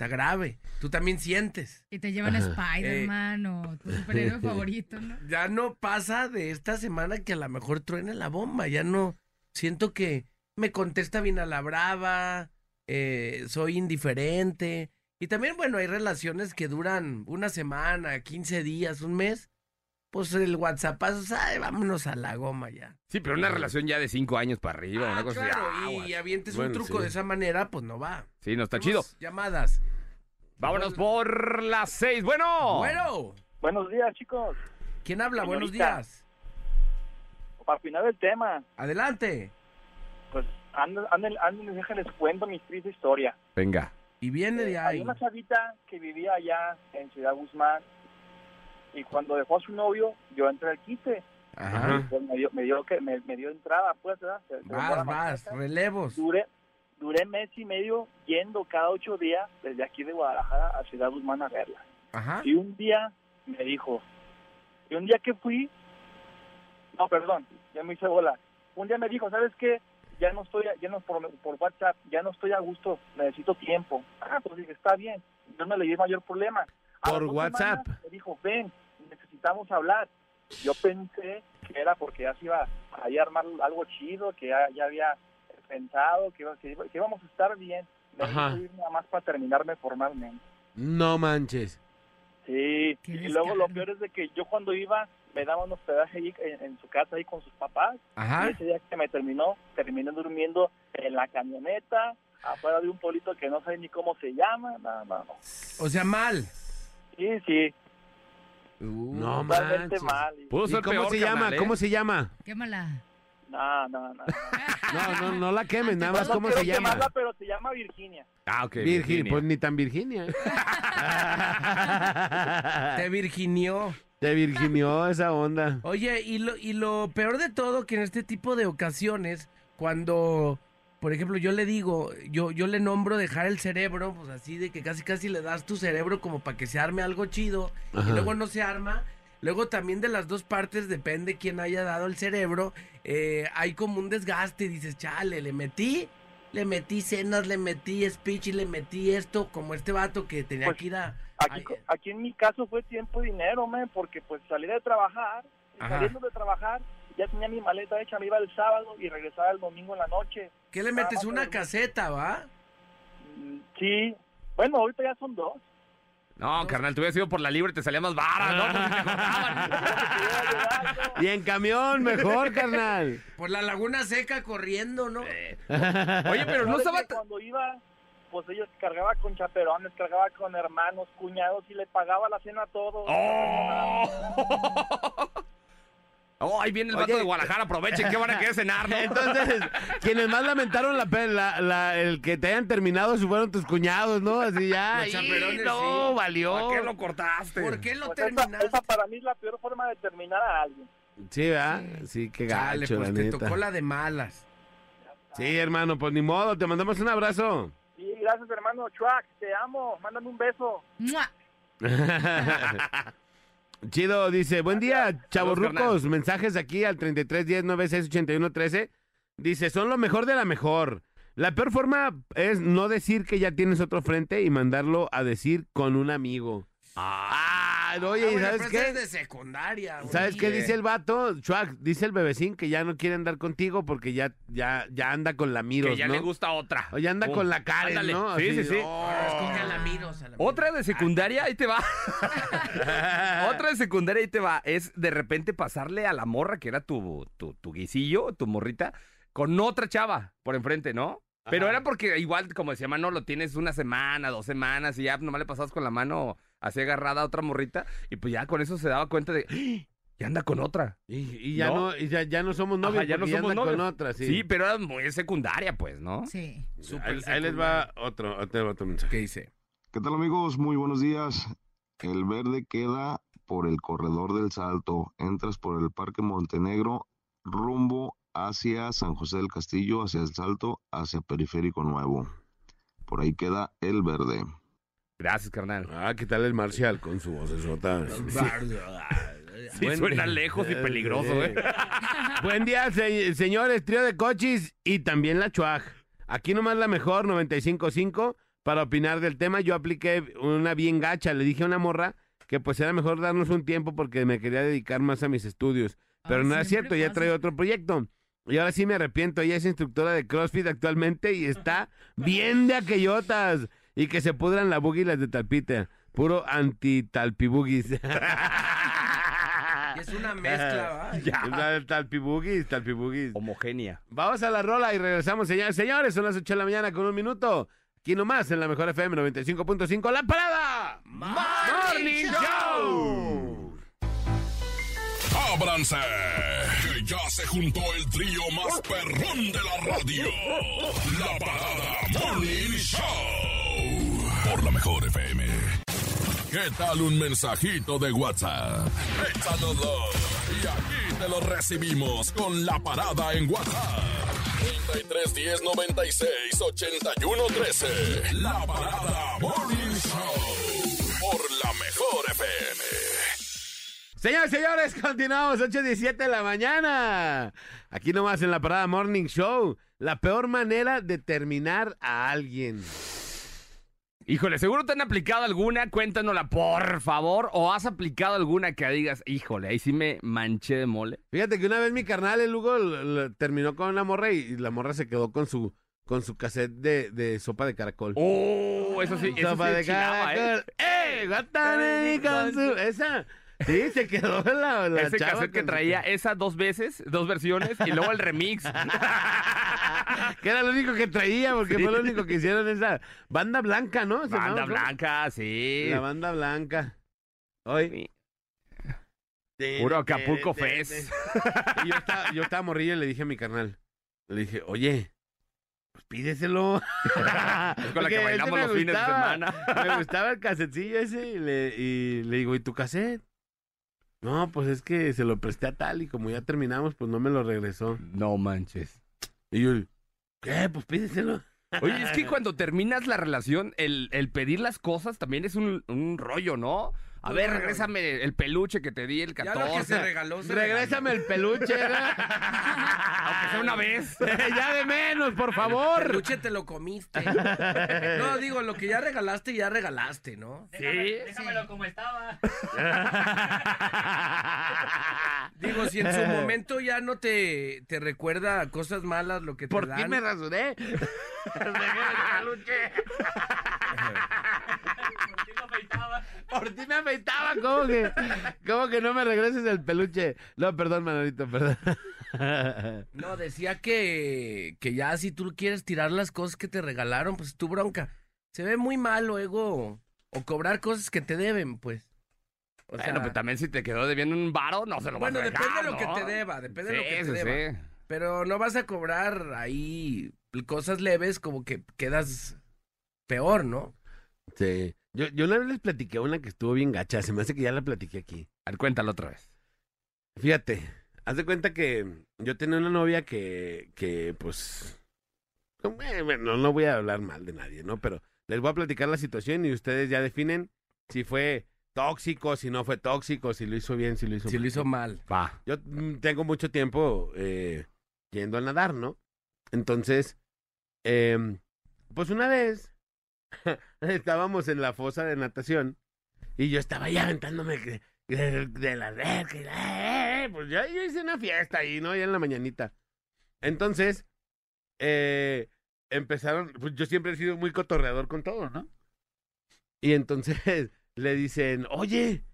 está grave. Tú también sientes. Y te llevan a Spider-Man o tu superhéroe favorito, ¿no? Ya no pasa de esta semana que a lo mejor truene la bomba. Ya no. Siento que me contesta bien a la brava. eh, soy indiferente. Y también, bueno, hay relaciones que duran una semana, 15 días, un mes. Pues el WhatsApp, ay, vámonos a la goma ya. Sí, pero una relación ya de cinco años para arriba, Ah, una cosa claro, así. y aguas. avientes Bueno, un truco sí. de esa manera, pues no va. Sí, no está chido. Llamadas. Vámonos por las seis. Bueno. Bueno, Buenos días, chicos. ¿quién habla? Buenos días. Para final del tema, Adelante. pues anden, anden, anden, déjenles cuento mi triste historia. Venga. Y viene de Hay ahí. una chavita que vivía allá en Ciudad Guzmán y cuando dejó a su novio, yo entré al quite. Ajá. Pues me dio, me dio que me, me dio entrada, pues, ¿verdad? Se- más cerca. relevos. Duré, duré mes y medio yendo cada ocho días desde aquí de Guadalajara a Ciudad Guzmán a verla. Ajá. Y un día me dijo, y un día que fui, no, perdón, ya me hice bola. Un día me dijo, ¿sabes qué? Ya no estoy, ya no por, por WhatsApp, ya no estoy a gusto, necesito tiempo. Ah, pues dije, está bien, yo no le di mayor problema. A Por WhatsApp. semanas Me dijo, ven, necesitamos hablar. Yo pensé que era porque ya se iba a armar algo chido, que ya, ya había pensado que, iba- que, que íbamos a estar bien. Me ir nada más para terminarme formalmente. No manches. Sí, y luego lo peor es de que yo cuando iba me daban hospedaje ahí en, en su casa ahí con sus papás Ajá. y ese día que me terminó, terminé durmiendo en la camioneta afuera de un pueblito que no sé ni cómo se llama, no, no, no. O sea, mal. Sí, sí, Uh, No manches. mal. y- Pudo ¿Y ser cómo peor, se llama? ¿eh? ¿Cómo se llama? Quémala. No, no, no. no. No, no, la quemes, nada más No cómo se llama. quemarla, pero se llama Virginia. Ah, ok. Virgin, Virginia. pues ni tan Virginia. ¿eh? Te virginió. Te virginió esa onda. Oye, y lo, y lo peor de todo que en este tipo de ocasiones, cuando, por ejemplo, yo le digo, yo, yo le nombro dejar el cerebro, pues así de que casi casi le das tu cerebro como para que se arme algo chido, Ajá. y luego no se arma. Luego también de las dos partes, depende quién haya dado el cerebro, eh, hay como un desgaste y dices, chale, le metí, le metí cenas, le metí speech y le metí esto, como este vato que tenía Pues, que ir a... Aquí, a- aquí en mi caso fue tiempo y dinero, me, porque pues salí de trabajar, Ajá. saliendo de trabajar, ya tenía mi maleta hecha, me iba el sábado y regresaba el domingo en la noche. ¿Qué le metes? Una caseta, ¿va? Mm, Sí, bueno, ahorita ya son dos. No, carnal, te hubieras ido por la libre, te salía más vara, ¿no? Porque te cortaban. Y en camión, mejor, carnal. Por la laguna seca corriendo, ¿no? Oye, pero no ¿Sabes estaba... Cuando iba, pues ellos cargaba con chaperones, cargaba con hermanos, cuñados y le pagaba la cena a todos. ¡Oh! Oh, ahí viene el vato Oye. de Guadalajara, aprovechen que van a querer cenar, ¿no? Entonces, quienes más lamentaron la, la- la- el que te hayan terminado si fueron tus cuñados, ¿no? Así ya. Los ¡y chaperones, no, sí. valió. ¿Por qué lo cortaste? ¿Por qué lo Pues esa, terminaste? esa para mí es la peor forma de terminar a alguien. Sí, ¿verdad? Sí, qué gacho, Chale, la pues te neta. tocó la de malas. Sí, hermano, pues ni modo, te mandamos un abrazo. Sí, gracias hermano Chuac, te amo, mándame un beso. ¡Mua! Chido, dice, buen día, chavorrucos, carnal. mensajes aquí al 3310 9681 13. Dice, son lo mejor de la mejor. La peor forma es no decir que ya tienes otro frente y mandarlo a decir con un amigo. Ah, oye, Ah, ¿y bueno, sabes qué? es de secundaria. güey. ¿Sabes qué dice el vato? Chuac, dice el bebecín que ya no quiere andar contigo porque ya, ya, ya anda con la miros, Que ya ¿no? le gusta otra. O ya anda con la Karen, Ándale. ¿no? Sí, Así, sí, sí. oh. Ahora escoge a la miros, a la miros. Otra de secundaria, ahí te va. Otra de secundaria, ahí te va. Es de repente pasarle a la morra, que era tu, tu, tu guisillo, tu morrita, con otra chava por enfrente, ¿no? Pero Ajá. era porque igual, como decía Manolo, tienes una semana, dos semanas y ya nomás le pasabas con la mano así agarrada a otra morrita y pues ya con eso se daba cuenta de, ¡Ah! ya anda con otra. Y, y ya, ¿No? no, y ya, ya no somos novios, Ajá, ya no somos anda con novios. otra, sí. Sí. pero era muy secundaria, pues, ¿no? Sí. Súper ahí, ahí les va otro, otro, otro mensaje. ¿Qué dice? ¿Qué tal amigos? Muy buenos días. El verde queda por el corredor del Salto. Entras por el Parque Montenegro rumbo hacia San José del Castillo, hacia el Salto, hacia Periférico Nuevo. Por ahí queda el verde. Gracias, carnal. Ah, ¿qué tal el Marcial con su voz esota? Sí, suena lejos y peligroso, ¿eh? Buen día, se- señores, trío de cochis y también la chuaj. Aquí nomás la mejor, 95.5, para opinar del tema. Yo apliqué una bien gacha. Le dije a una morra que pues era mejor darnos un tiempo porque me quería dedicar más a mis estudios. Pero Ah, no es siempre cierto, ya pasa. trae otro proyecto. Y ahora sí me arrepiento. Ella es instructora de CrossFit actualmente y está bien de aquellotas. Y que se pudran la boogie y las de talpita. Puro anti-talpiboogies. Es una mezcla, ¿va? Ya. Talpiboogies, talpiboogies. Homogénea. Vamos a la rola y regresamos, señores. Señores, son las 8 de la mañana con un minuto. Aquí nomás en la mejor FM 95.5, La Parada. Morning Show. ¡Ábranse! Que ya se juntó el trío más perrón de la radio. La Parada Morning Show. Por la mejor FM. ¿Qué tal un mensajito de WhatsApp? Échanoslo. Y aquí te lo recibimos con la parada en WhatsApp. 33 10 96 81 13. La Parada Morning Show. Por la mejor FM. Señores, señores, continuamos 8.17 de la mañana. Aquí nomás en La Parada Morning Show. La peor manera de terminar a alguien. Híjole, seguro te han aplicado alguna, cuéntanosla por favor. ¿O has aplicado alguna que digas, híjole, ahí sí me manché de mole? Fíjate que una vez mi carnal, el Hugo, l- l- terminó con una morra y, la morra se quedó con su, con su cassette de, de sopa de caracol. Oh, eso sí, eso Sopa sí de chilaba, ¿eh? caracol. ¡Eh! Guataneri con su... Esa. Sí, se quedó la, la Ese chava cassette que traía esa dos veces, dos versiones, y luego el remix. que era lo único que traía, porque fue lo único que hicieron esa banda blanca, ¿no? Banda llamaba, ¿cómo? blanca, sí. La banda blanca. Hoy. Puro Acapulco Fest. Y yo estaba, yo estaba morrillo y le dije a mi carnal, le dije, oye, pues pídeselo. Es con la que bailamos los fines de semana. Me gustaba el casetcillo ese y le, y le digo, ¿y tu cassette? No, pues es que se lo presté a tal y como ya terminamos, pues no me lo regresó. No manches. Y yo, ¿qué? Pues pídeselo. Oye, es que cuando terminas la relación, el, el pedir las cosas también es un, un rollo, ¿no? A ver, regrésame el peluche que te di el Ya 14. lo que se regaló, se Regrésame el peluche. ¿no? Aunque sea una vez. ya de menos, por El favor. peluche te lo comiste. No, digo, lo que ya regalaste, ya regalaste, ¿no? Déjame- Déjamelo como estaba. Digo, si en su momento ya no te, te recuerda cosas malas lo que te ¿Por dan. qué me rasuré? ¿Por qué no afeitaba? Por ti me afeitaba, ¿cómo que? ¿Cómo que no me regreses el peluche? No, perdón, Manolito, perdón. No, decía que, que ya si tú quieres tirar las cosas que te regalaron, pues tu bronca. Se ve muy mal luego o cobrar cosas que te deben, pues. O sea, Bueno, pero también si te quedó debiendo un varo, no se lo vas bueno, a dejar, depende de lo que te deba, depende de lo que te sí, deba. sí. Pero no vas a cobrar ahí cosas leves como que quedas peor, ¿no? Sí. Yo, yo una vez les platiqué una que estuvo bien gacha. Se me hace que ya la platiqué aquí. A ver, cuéntalo otra vez. Fíjate, haz de cuenta que yo tenía una novia que, que pues... eh, Bueno, no voy a hablar mal de nadie, ¿no? Pero les voy a platicar la situación y ustedes ya definen si fue tóxico, si no fue tóxico, si lo hizo bien, si lo hizo Si mal. lo hizo mal. Va. Yo tengo mucho tiempo eh, yendo a nadar, ¿no? Entonces, em, pues una vez estábamos en la fosa de natación y yo estaba ahí aventándome de, de- la y, eh, eh, pues ya hice una fiesta ahí, ¿no? Ya en la mañanita. Entonces, eh, empezaron, pues yo siempre he sido muy cotorreador con todo, ¿no? Y entonces le dicen, oye,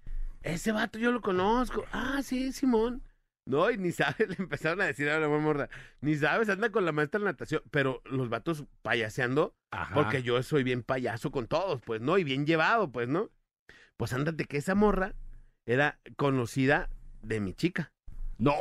ese vato yo lo conozco. Ah, sí, Simón. No, y ni sabes, le empezaron a decir a la morra, ni sabes, anda con la maestra de natación, pero los vatos payaseando, Ajá. porque yo soy bien payaso con todos, pues, ¿no? Y bien llevado, pues, ¿no? Pues ándate que esa morra era conocida de mi chica. ¡No!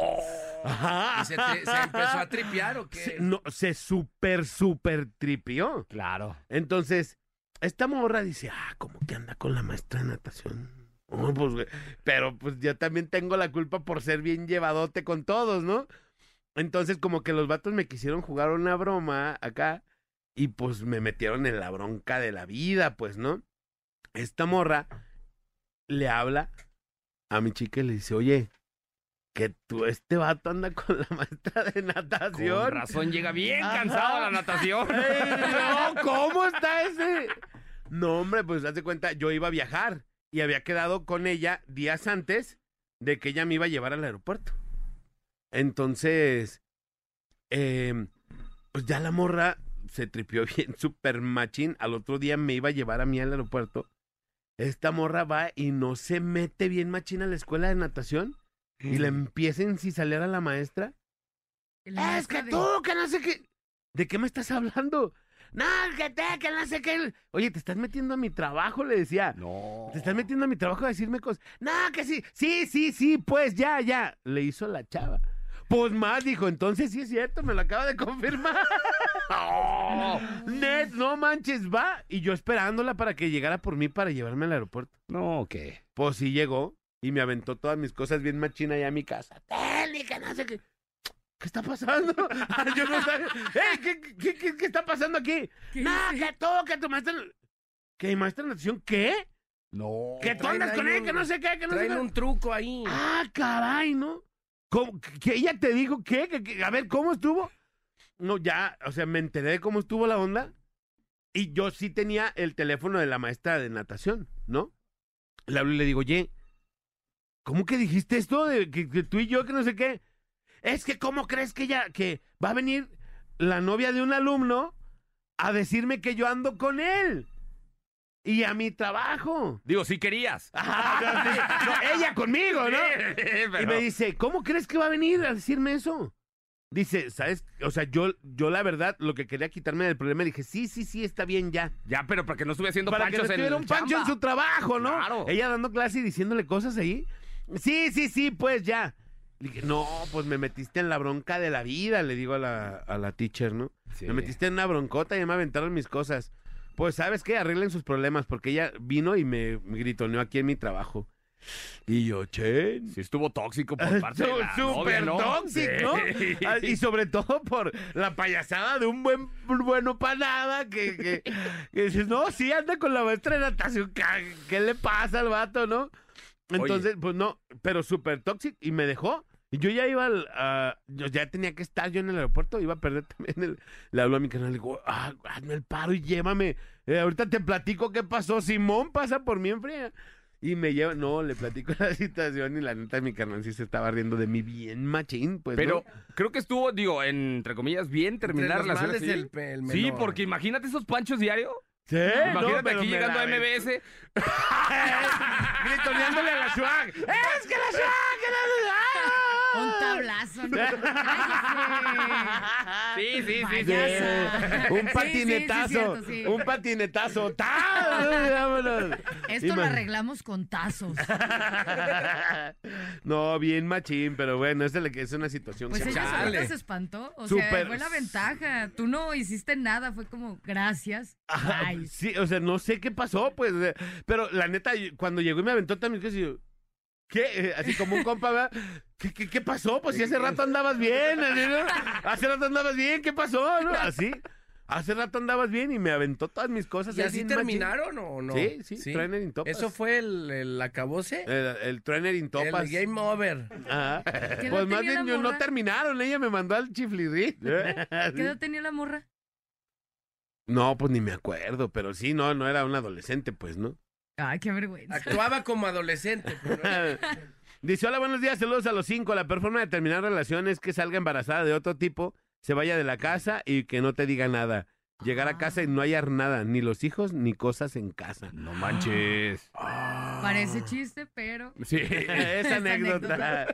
Ajá. ¿Y se, te- se empezó a tripear o qué? Se, no, se super, super tripió. Claro. Entonces, esta morra dice, ah, como que anda con la maestra de natación. Oh, pues, güey, pero pues yo también tengo la culpa por ser bien llevadote con todos, ¿no? Entonces, como que los vatos me quisieron jugar una broma acá y pues me metieron en la bronca de la vida, pues, ¿no? Esta morra le habla a mi chica y le dice, oye, que tú, este vato anda con la maestra de natación. Con razón llega bien Ajá. cansado a la natación. Ey, no, ¿cómo está ese? No, hombre, pues haz de cuenta, yo iba a viajar y había quedado con ella días antes de que ella me iba a llevar al aeropuerto. Entonces, em, pues ya la morra se tripió bien, súper machín. Al otro día me iba a llevar a mí al aeropuerto. Esta morra va y no se mete bien machín a la escuela de natación y le empieza a encisalar a la maestra. La Es que de- tú, que no sé qué. ¿De qué me estás hablando? No, que te, que no sé qué. Oye, te estás metiendo a mi trabajo, le decía. No. Te estás metiendo a mi trabajo a decirme cosas. No, que sí. Sí, sí, sí, pues ya, ya. Le hizo la chava. Pues más, dijo, entonces sí es cierto, me lo acaba de confirmar. No. Net, no manches, va. Y yo esperándola para que llegara por mí para llevarme al aeropuerto. No, ¿qué? Pues sí llegó y me aventó todas mis cosas bien machina allá a mi casa. Ten, y que no sé qué. ¿Qué está pasando? Yo no sabía. ¡Eh! ¿qué, qué, qué, qué está pasando aquí? ¿Qué No, dice? que tú, que tu maestra. ¿Que mi maestra de natación qué? No. Que tú andas con él, un- que no sé qué, que no sé qué. un truco ahí. Ah, caray, ¿no? ¿Cómo? ¿Que ella te dijo qué? ¿Que- que- A ver, ¿cómo estuvo? No, ya, o sea, me enteré de cómo estuvo la onda. Y yo sí tenía el teléfono de la maestra de natación, ¿no? Le hablo y le digo, oye, ¿cómo que dijiste esto de que, que tú y yo, que no sé qué? Es que, ¿cómo crees que ella, que va a venir la novia de un alumno a decirme que yo ando con él? Y a mi trabajo. Digo, querías. No, sí. No, ella conmigo, ¿no? Y Pero- me dice, ¿cómo crees que va a venir a decirme eso? Dice, ¿sabes? O sea, yo, yo la verdad, lo que quería quitarme del problema, dije, sí, sí, sí, está bien ya. Ya, pero para que no estuviera haciendo Para que no en un pancho en su trabajo, ¿no? Claro. Ella dando clase y diciéndole cosas ahí. Sí, sí, sí, pues ya. Dije, no, pues me metiste en la bronca de la vida, le digo a la, a la teacher, ¿no? Sí. Me metiste en una broncota y ya me aventaron mis cosas. Pues, ¿sabes qué? Arreglen sus problemas, porque ella vino y me, me gritoneó aquí en mi trabajo. Y yo, che, Sí estuvo tóxico por parte de la Súper ¿no? tóxico, ¿no? Sí. Y sobre todo por la payasada de un buen bueno para nada que, que, que dices, no, sí, anda con la maestra de natación, ¿qué, qué le pasa al vato, no? Entonces, pues no, pero súper tóxico y me dejó. Y yo ya iba al, a- yo ya tenía que estar yo en el aeropuerto, iba a perder también el, le hablo a mi canal, le digo, ah, hazme el paro y llévame. Eh, ahorita te platico qué pasó, Simón pasa por mí en fría. Y me lleva, no, le platico la situación y la neta mi carnal sí se estaba riendo de mí bien machín, pues. Pero ¿no? creo que estuvo, digo, entre comillas, bien terminar la el el Sí, porque imagínate esos panchos diario. Sí, Imagínate no, aquí llegando a. MBS. Gritoneándole a la Schwag. ¡Es que la Schwag! que la- Un tablazo, ¿no? Sí, sí, sí. Un Sí, sí, sí, patinetazo. cierto, sí. Un patinetazo. ¡Ta! Vámonos. Esto lo arreglamos con tazos. No, bien machín, pero bueno, es, es una situación Pues que- ella se espantó. O sea, fue la ventaja. Tú no hiciste nada. Fue como, gracias. Ajá, Ay. Sí, o sea, no sé qué pasó, pues. Pero la neta, cuando llegó y me aventó también, que yo, ¿qué? Eh, Así como un compa, ¿verdad? ¿Qué, qué, qué pasó? Pues si hace rato andabas bien, ¿no? Hace rato andabas bien, ¿qué pasó? ¿No? Así. Hace rato andabas bien y me aventó todas mis cosas. ¿Y así terminaron o no? Sí, sí, trainer in topas. ¿Eso fue el, el acabose? El, el trainer in topas. El game over. Ajá. ¿Qué edad Pues más bien yo no terminaron, ella me mandó al chiflirri. ¿Qué edad tenía la morra? No, pues ni me acuerdo, pero sí, no, no era un adolescente, pues, ¿no? Ay, qué vergüenza. Actuaba como adolescente. pero. Dice, hola, buenos días, saludos a los cinco. La peor forma de terminar relaciones es que salga embarazada de otro tipo, se vaya de la casa y que no te diga nada. Llegar a casa y no hallar nada, ni los hijos ni cosas en casa. No manches. Parece chiste, pero. Sí. Esa Esa anécdota.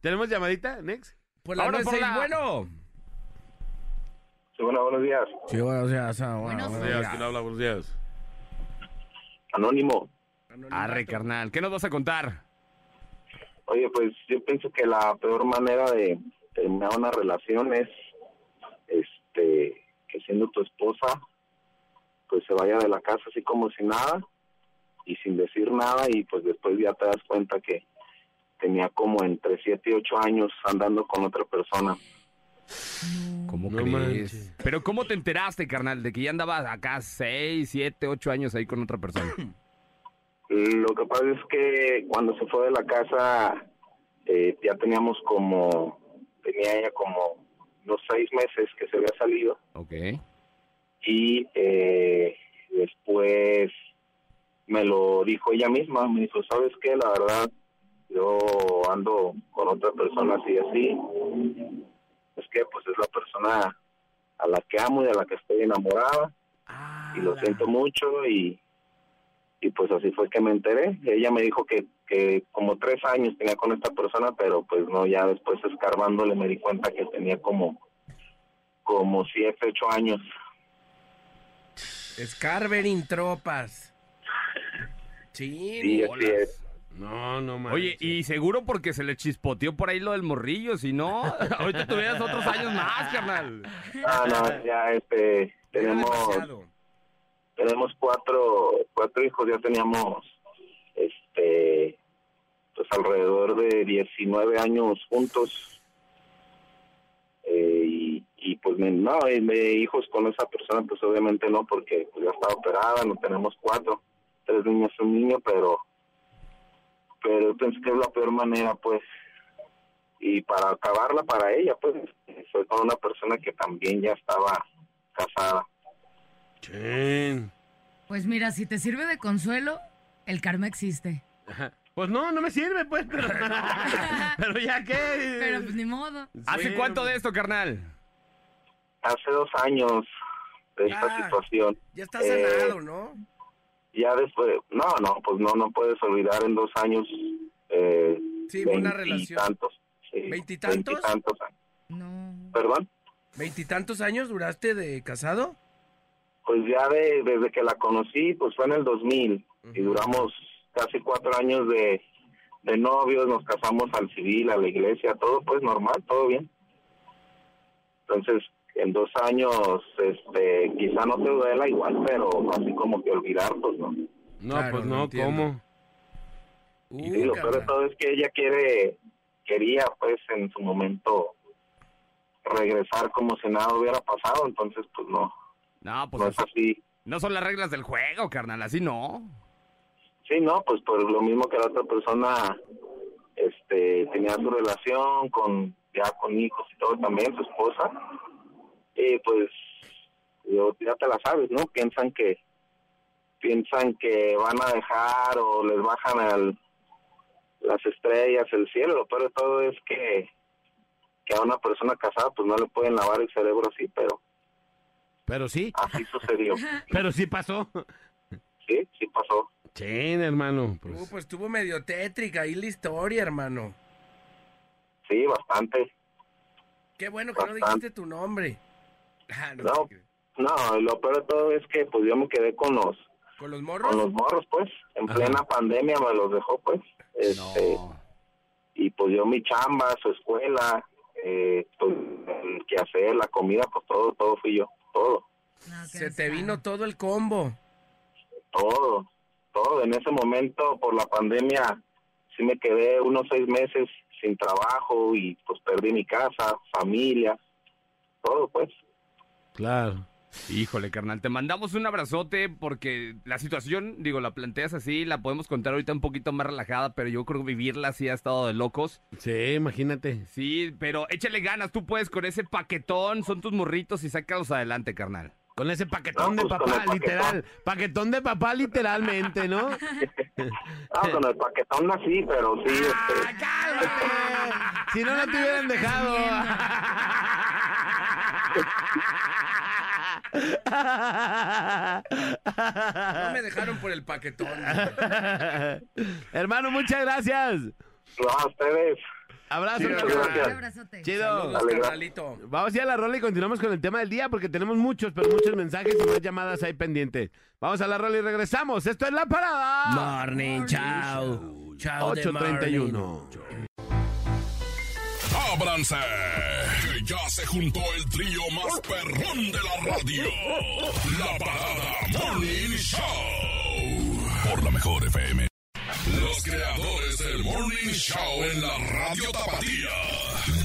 ¿Tenemos llamadita, Next? Por la Ahora por la- bueno. Sí, bueno, buenos días. Sí, bueno, o sea, o sea, bueno, Buenos bueno, días, ya. ¿quién habla? Buenos días. Anónimo. Arre, carnal. ¿Qué nos vas a contar? Oye, pues yo pienso que la peor manera de terminar una relación es este que siendo tu esposa pues se vaya de la casa así como si nada y sin decir nada y pues después ya te das cuenta que tenía como entre 7 y 8 años andando con otra persona. ¿Cómo No crees? manches. Pero ¿cómo te enteraste, carnal, de que ya andabas acá 6, 7, 8 años ahí con otra persona? Lo que pasa es que cuando se fue de la casa, eh, ya teníamos como, tenía ella como unos seis meses que se había salido Ok. y eh, después me lo dijo ella misma, me dijo, ¿sabes qué? La verdad, yo ando con otra persona así y así. Que pues es la persona a la que amo y a la que estoy enamorada y lo siento mucho y, y pues así fue que me enteré. Ella me dijo que, que como tres años tenía con esta persona, pero pues no, ya después escarbándole me di cuenta que tenía como, como siete, ocho años. Scarberin tropas. Sí, Sí, así es. No, no mames. Oye, y seguro porque se le chispoteó por ahí lo del morrillo, si no, ahorita tuvieras otros años más, carnal. Ah, no, ya este, tenemos, tenemos cuatro, cuatro hijos, ya teníamos, este, pues alrededor de 19 años juntos. Eh, y, y pues me- no, y me- hijos con esa persona, pues obviamente no, porque pues, ya está operada, no tenemos cuatro, tres niños y un niño, pero, pero yo pensé que es la peor manera, pues, y para acabarla para ella, pues, fue con una persona que también ya estaba casada. Pues mira, si te sirve de consuelo, el karma existe. Pues no, no me sirve, pues. Pero, pero ya que. Pero pues ni modo. ¿Hace Sí, cuánto de esto, carnal? Hace dos años de esta situación. Ya está Eh, sanado, ¿no? Ya después, no, no, pues no, no puedes olvidar en dos años. Eh, Sí, buena relación. Veintitantos. sí, ¿Veintitantos? veintitantos años. No. ¿Perdón? ¿Veintitantos años duraste de casado? Pues ya de, desde que la conocí, pues fue en el 2000 y Ujú. duramos casi cuatro años de, de novios, nos casamos al civil, a la iglesia, todo pues normal, todo bien. Entonces, en dos años, este, quizá no te duela igual, pero así como que olvidar, pues no. No, Claro, pues no, entiendo. ¿cómo? Y Uh, lo peor de todo es que ella quiere, quería pues en su momento regresar como si nada hubiera pasado, entonces pues no, No, pues no es así- así. no son las reglas del juego, carnal, así no. Sí, no, pues por lo mismo que la otra persona este tenía su relación con ya con hijos y todo también, su esposa. Y pues yo, ya te la sabes, ¿no? Piensan que piensan que van a dejar o les bajan al, las estrellas, el cielo. De todo es que, que a una persona casada pues no le pueden lavar el cerebro así, pero Pero sí, así sucedió. pero sí pasó. Sí, sí pasó. Chin, hermano. Uh, Pues, pues estuvo medio tétrica ahí la historia, hermano. Sí, bastante. Qué bueno que no dijiste tu nombre. Ah, no No. lo peor de todo es que pues yo me quedé con los ¿Con los morros? con los morros pues en Ajá. plena pandemia me los dejó pues este No. y pues yo mi chamba su escuela eh, pues el quehacer la comida pues todo todo fui yo todo No, Se te vino todo el combo. todo todo en ese momento por la pandemia sí me quedé unos seis meses sin trabajo y pues perdí mi casa familia todo pues claro. Híjole, carnal, te mandamos un abrazote porque la situación, digo, la planteas así, la podemos contar ahorita un poquito más relajada, pero yo creo que vivirla así ha estado de locos. Sí, imagínate. Sí, pero échale ganas, tú puedes con ese paquetón, son tus morritos y sácalos adelante, carnal. Con ese paquetón No, de pues, papá, paquetón. literal. Paquetón de papá, literalmente, ¿no? ah con el paquetón así pero sí ¡Ah, este, cálmate! Si no, no te hubieran dejado. No me dejaron por el paquetón. Hermano, muchas gracias. no, a ustedes Abrazo. Un abrazote. Chido. Saludos. Vamos ya a la rola y continuamos con el tema del día porque tenemos muchos, pero muchos mensajes y más llamadas ahí pendientes. Vamos a la rola y regresamos. Esto es La Parada. Morning, chao. Chao de morning. 8.31. ¡Ábranse! Que ya se juntó el trío más perrón de la radio. La Parada Morning Show. Por la mejor FM. Los creadores del Morning Show en la radio Tapatía.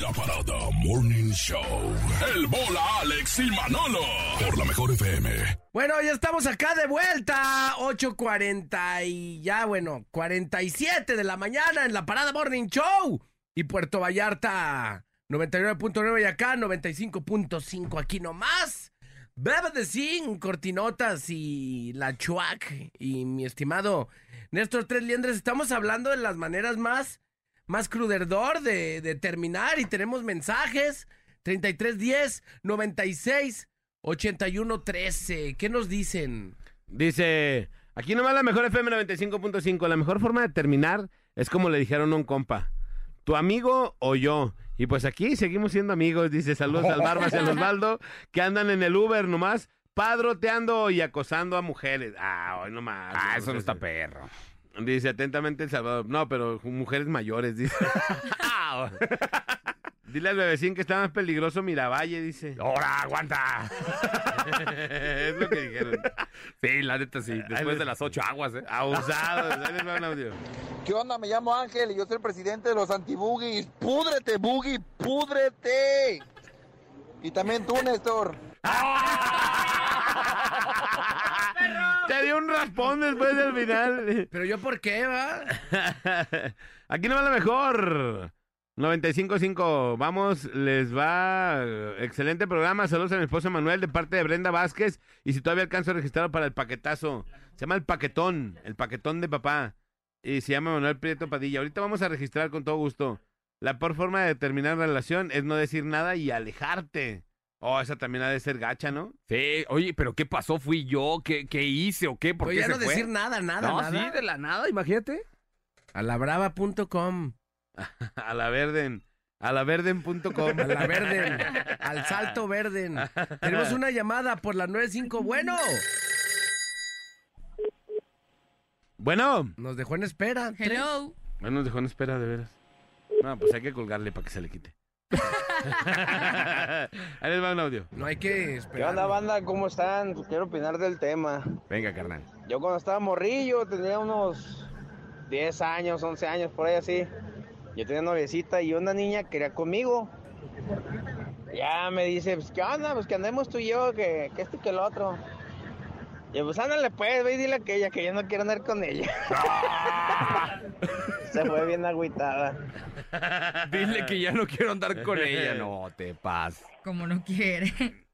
La parada Morning Show. El bola Alex y Manolo. Por la mejor FM. Bueno, ya estamos acá de vuelta. 8.40 y ya, bueno, 47 de la mañana en la Parada Morning Show. Y Puerto Vallarta, 99.9 y acá, 95.5 aquí nomás. Bebe de Zinc, Cortinotas y La Chuac. Y mi estimado Néstor Tres Liendres, estamos hablando de las maneras más, más cruderdor de, de terminar y tenemos mensajes. 3310 96 81 13. ¿Qué nos dicen? Dice, aquí nomás la mejor FM 95.5. La mejor forma de terminar es como le dijeron a un compa. Tu amigo o yo. Y pues aquí seguimos siendo amigos. Dice, saludos al Barbas y al Osvaldo, que andan en el Uber nomás, padroteando y acosando a mujeres. Ah, hoy nomás. Ah, eso no está perro. Dice, atentamente El Salvador. No, pero mujeres mayores, dice. Dile al bebecín que está más peligroso Miravalle, dice. ¡Ahora, aguanta! es lo que dijeron. Sí, la neta sí. Después de las ocho aguas, ¿eh? Un audio. ¿Qué onda? Me llamo Ángel y yo soy el presidente de los antiboogies. ¡Púdrete, boogie! ¡Púdrete! Y también tú, Néstor. Te dio un raspón después del final. ¿Pero yo por qué, va? Aquí no va la mejor. 95.5. Vamos, les va. Excelente programa. Saludos a mi esposo Manuel de parte de Brenda Vázquez. Y si todavía alcanzo a registrar para el paquetazo. Se llama el paquetón. El paquetón de papá. Y se llama Manuel Prieto Padilla. Ahorita vamos a registrar con todo gusto. La peor forma de terminar una relación es no decir nada y alejarte. Oh, esa también ha de ser gacha, ¿no? Sí, oye, pero ¿qué pasó? ¿Fui yo? ¿Qué, qué hice o qué? ¿Por Pues qué ya se no fue? decir nada, nada, no, nada. sí, de la nada, imagínate. A labrava.com. A la verden. A la verden.com. A la verden. Al salto verden. Tenemos una llamada por la 95. Bueno. Bueno. Nos dejó en espera. Hello. Bueno, nos dejó en espera, de veras. No, pues hay que colgarle para que se le quite. Ahí les va un audio. No hay que ¿Qué esperar. onda, banda? ¿Cómo están? Pues quiero opinar del tema. Venga, carnal. Yo cuando estaba morrillo, tenía unos 10 años, 11 años, por ahí así. Yo tenía noviecita y una niña quería conmigo. Ya me dice, pues, ¿qué onda? Pues que andemos tú y yo, que, que esto y que lo otro. Y yo, pues ándale pues, ve y dile a aquella que yo no quiero andar con ella. Se fue bien agüitada. Dile que ya no quiero andar con ella. No, te pas. Como no quiere.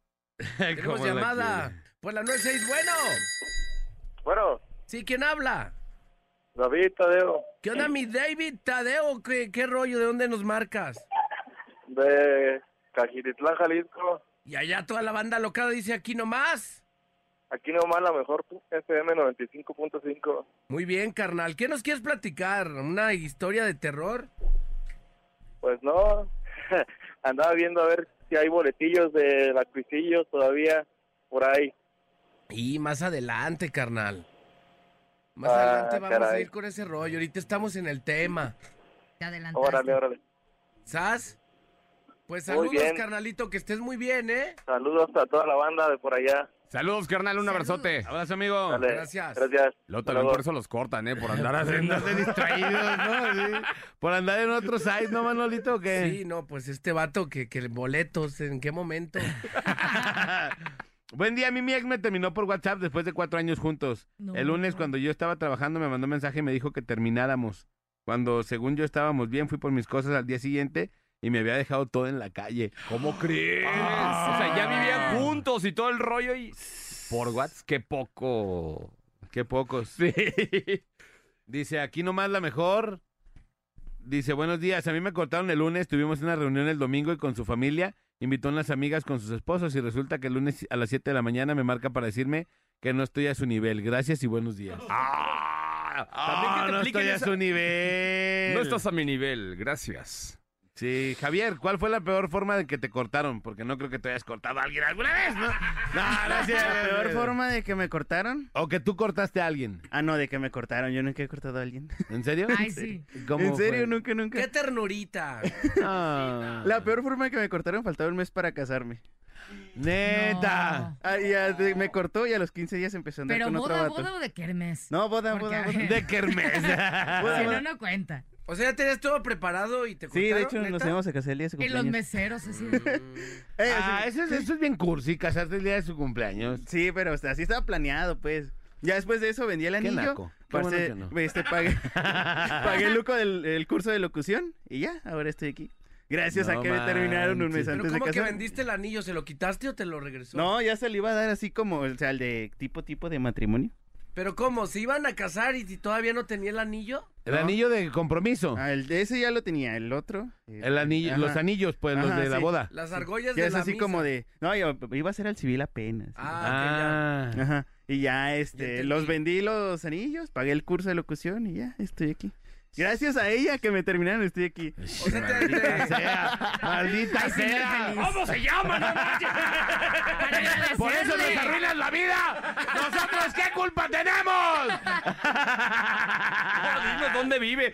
Tenemos ¿Cómo la llamada por la 96. Bueno. Bueno, Sí, ¿quién habla? David Tadeo, ¿Qué onda, mi David Tadeo? ¿Qué, qué rollo? ¿De dónde nos marcas? de Cajiritlán, Jalisco. Y allá toda la banda locada dice aquí nomás. Aquí nomás la mejor FM 95.5. Muy bien, carnal. ¿Qué nos quieres platicar? ¿Una historia de terror? Pues no, andaba viendo a ver si hay boletillos de la Cuisillos todavía por ahí. Y más adelante, carnal. Más Ah, adelante vamos a ir con ese rollo. Ahorita estamos en el tema. Te adelantaste. Órale, órale. ¿Sas? Pues saludos, bien. carnalito, que estés muy bien, ¿eh? Saludos a toda la banda de por allá. Saludos, carnal, un abrazote. Abrazo, amigo. Dale. Gracias. Gracias. Luego también por eso los cortan, ¿eh? Por andar haciendo... Distraídos, ¿no? Sí. Por andar en otro site, ¿no, Manolito? o qué? Sí, no, pues este vato que, que boletos, ¿en qué momento? Buen día, mi mi ex me terminó por WhatsApp después de cuatro años juntos. No. El lunes, cuando yo estaba trabajando, me mandó un mensaje y me dijo que termináramos. Cuando, según yo, estábamos bien, fui por mis cosas al día siguiente y me había dejado todo en la calle. ¿Cómo crees? O sea, ya vivían juntos y todo el rollo y... Por WhatsApp, qué poco... Qué pocos. Sí. Dice, aquí nomás la mejor. Dice, buenos días. A mí me cortaron el lunes, tuvimos una reunión el domingo y con su familia invitó a unas amigas con sus esposos y resulta que el lunes a las 7 de la mañana me marca para decirme que no estoy a su nivel. Gracias y buenos días. Ah, también que Ah, te no estoy a esa- su nivel. No estás a mi nivel, gracias. Sí, Javier, ¿cuál fue la peor forma de que te cortaron? Porque no creo que te hayas cortado a alguien alguna vez, ¿no? No, no es. La peor forma de que me cortaron. O que tú cortaste a alguien. Ah, no, de que me cortaron. Yo nunca he cortado a alguien. ¿En serio? Ay, sí. ¿Cómo En serio, fue? nunca, nunca. ¡Qué ternurita! Ah, La peor forma de que me cortaron faltaba un mes para casarme. Neta. Ah, y ya de- me cortó y a los 15 días empezó a andar Pero con otro boda, vato. boda o de kermes. No, boda, Porque- boda, boda. De Kermés. Boda, Si no, no cuenta. O sea, ya tenías todo preparado y te Sí, de hecho nos íbamos a casar el día de su Y los cumpleaños. meseros, así. Eh, Ah, eso es, eso es bien cursi, casarte el día de su cumpleaños. Sí, pero o sea, así estaba planeado, pues. Ya después de eso vendí el Qué anillo. naco. Qué parce, bueno que no. este, pagué, pagué el, luco del, el curso de locución y ya, ahora estoy aquí. Gracias No a que me terminaron un mes manches. ¿Pero antes de cómo que vendiste el anillo? ¿Se lo quitaste o te lo regresó? No, ya se le iba a dar así como, o sea, el de tipo, tipo de matrimonio. ¿Pero cómo? ¿Se iban a casar y si todavía no tenía el anillo? El No. anillo de compromiso. Ah, el de ese ya lo tenía, el otro. eh, El anillo, ajá. los anillos, pues, los Ajá, de la sí. boda. Las argollas Ya de es la así misa. como de, no, yo iba a ser al civil apenas. Ah, Ah. Ajá. Y ya, Ya este, entendí. los vendí los anillos, pagué el curso de locución y ya, estoy aquí. Gracias a ella que me terminaron, estoy aquí. O sea, Maldita sea, maldita. ¿Cómo se llama? No manches. Por eso nos arruinas la vida. Nosotros, ¿qué culpa tenemos? Dime dónde vive.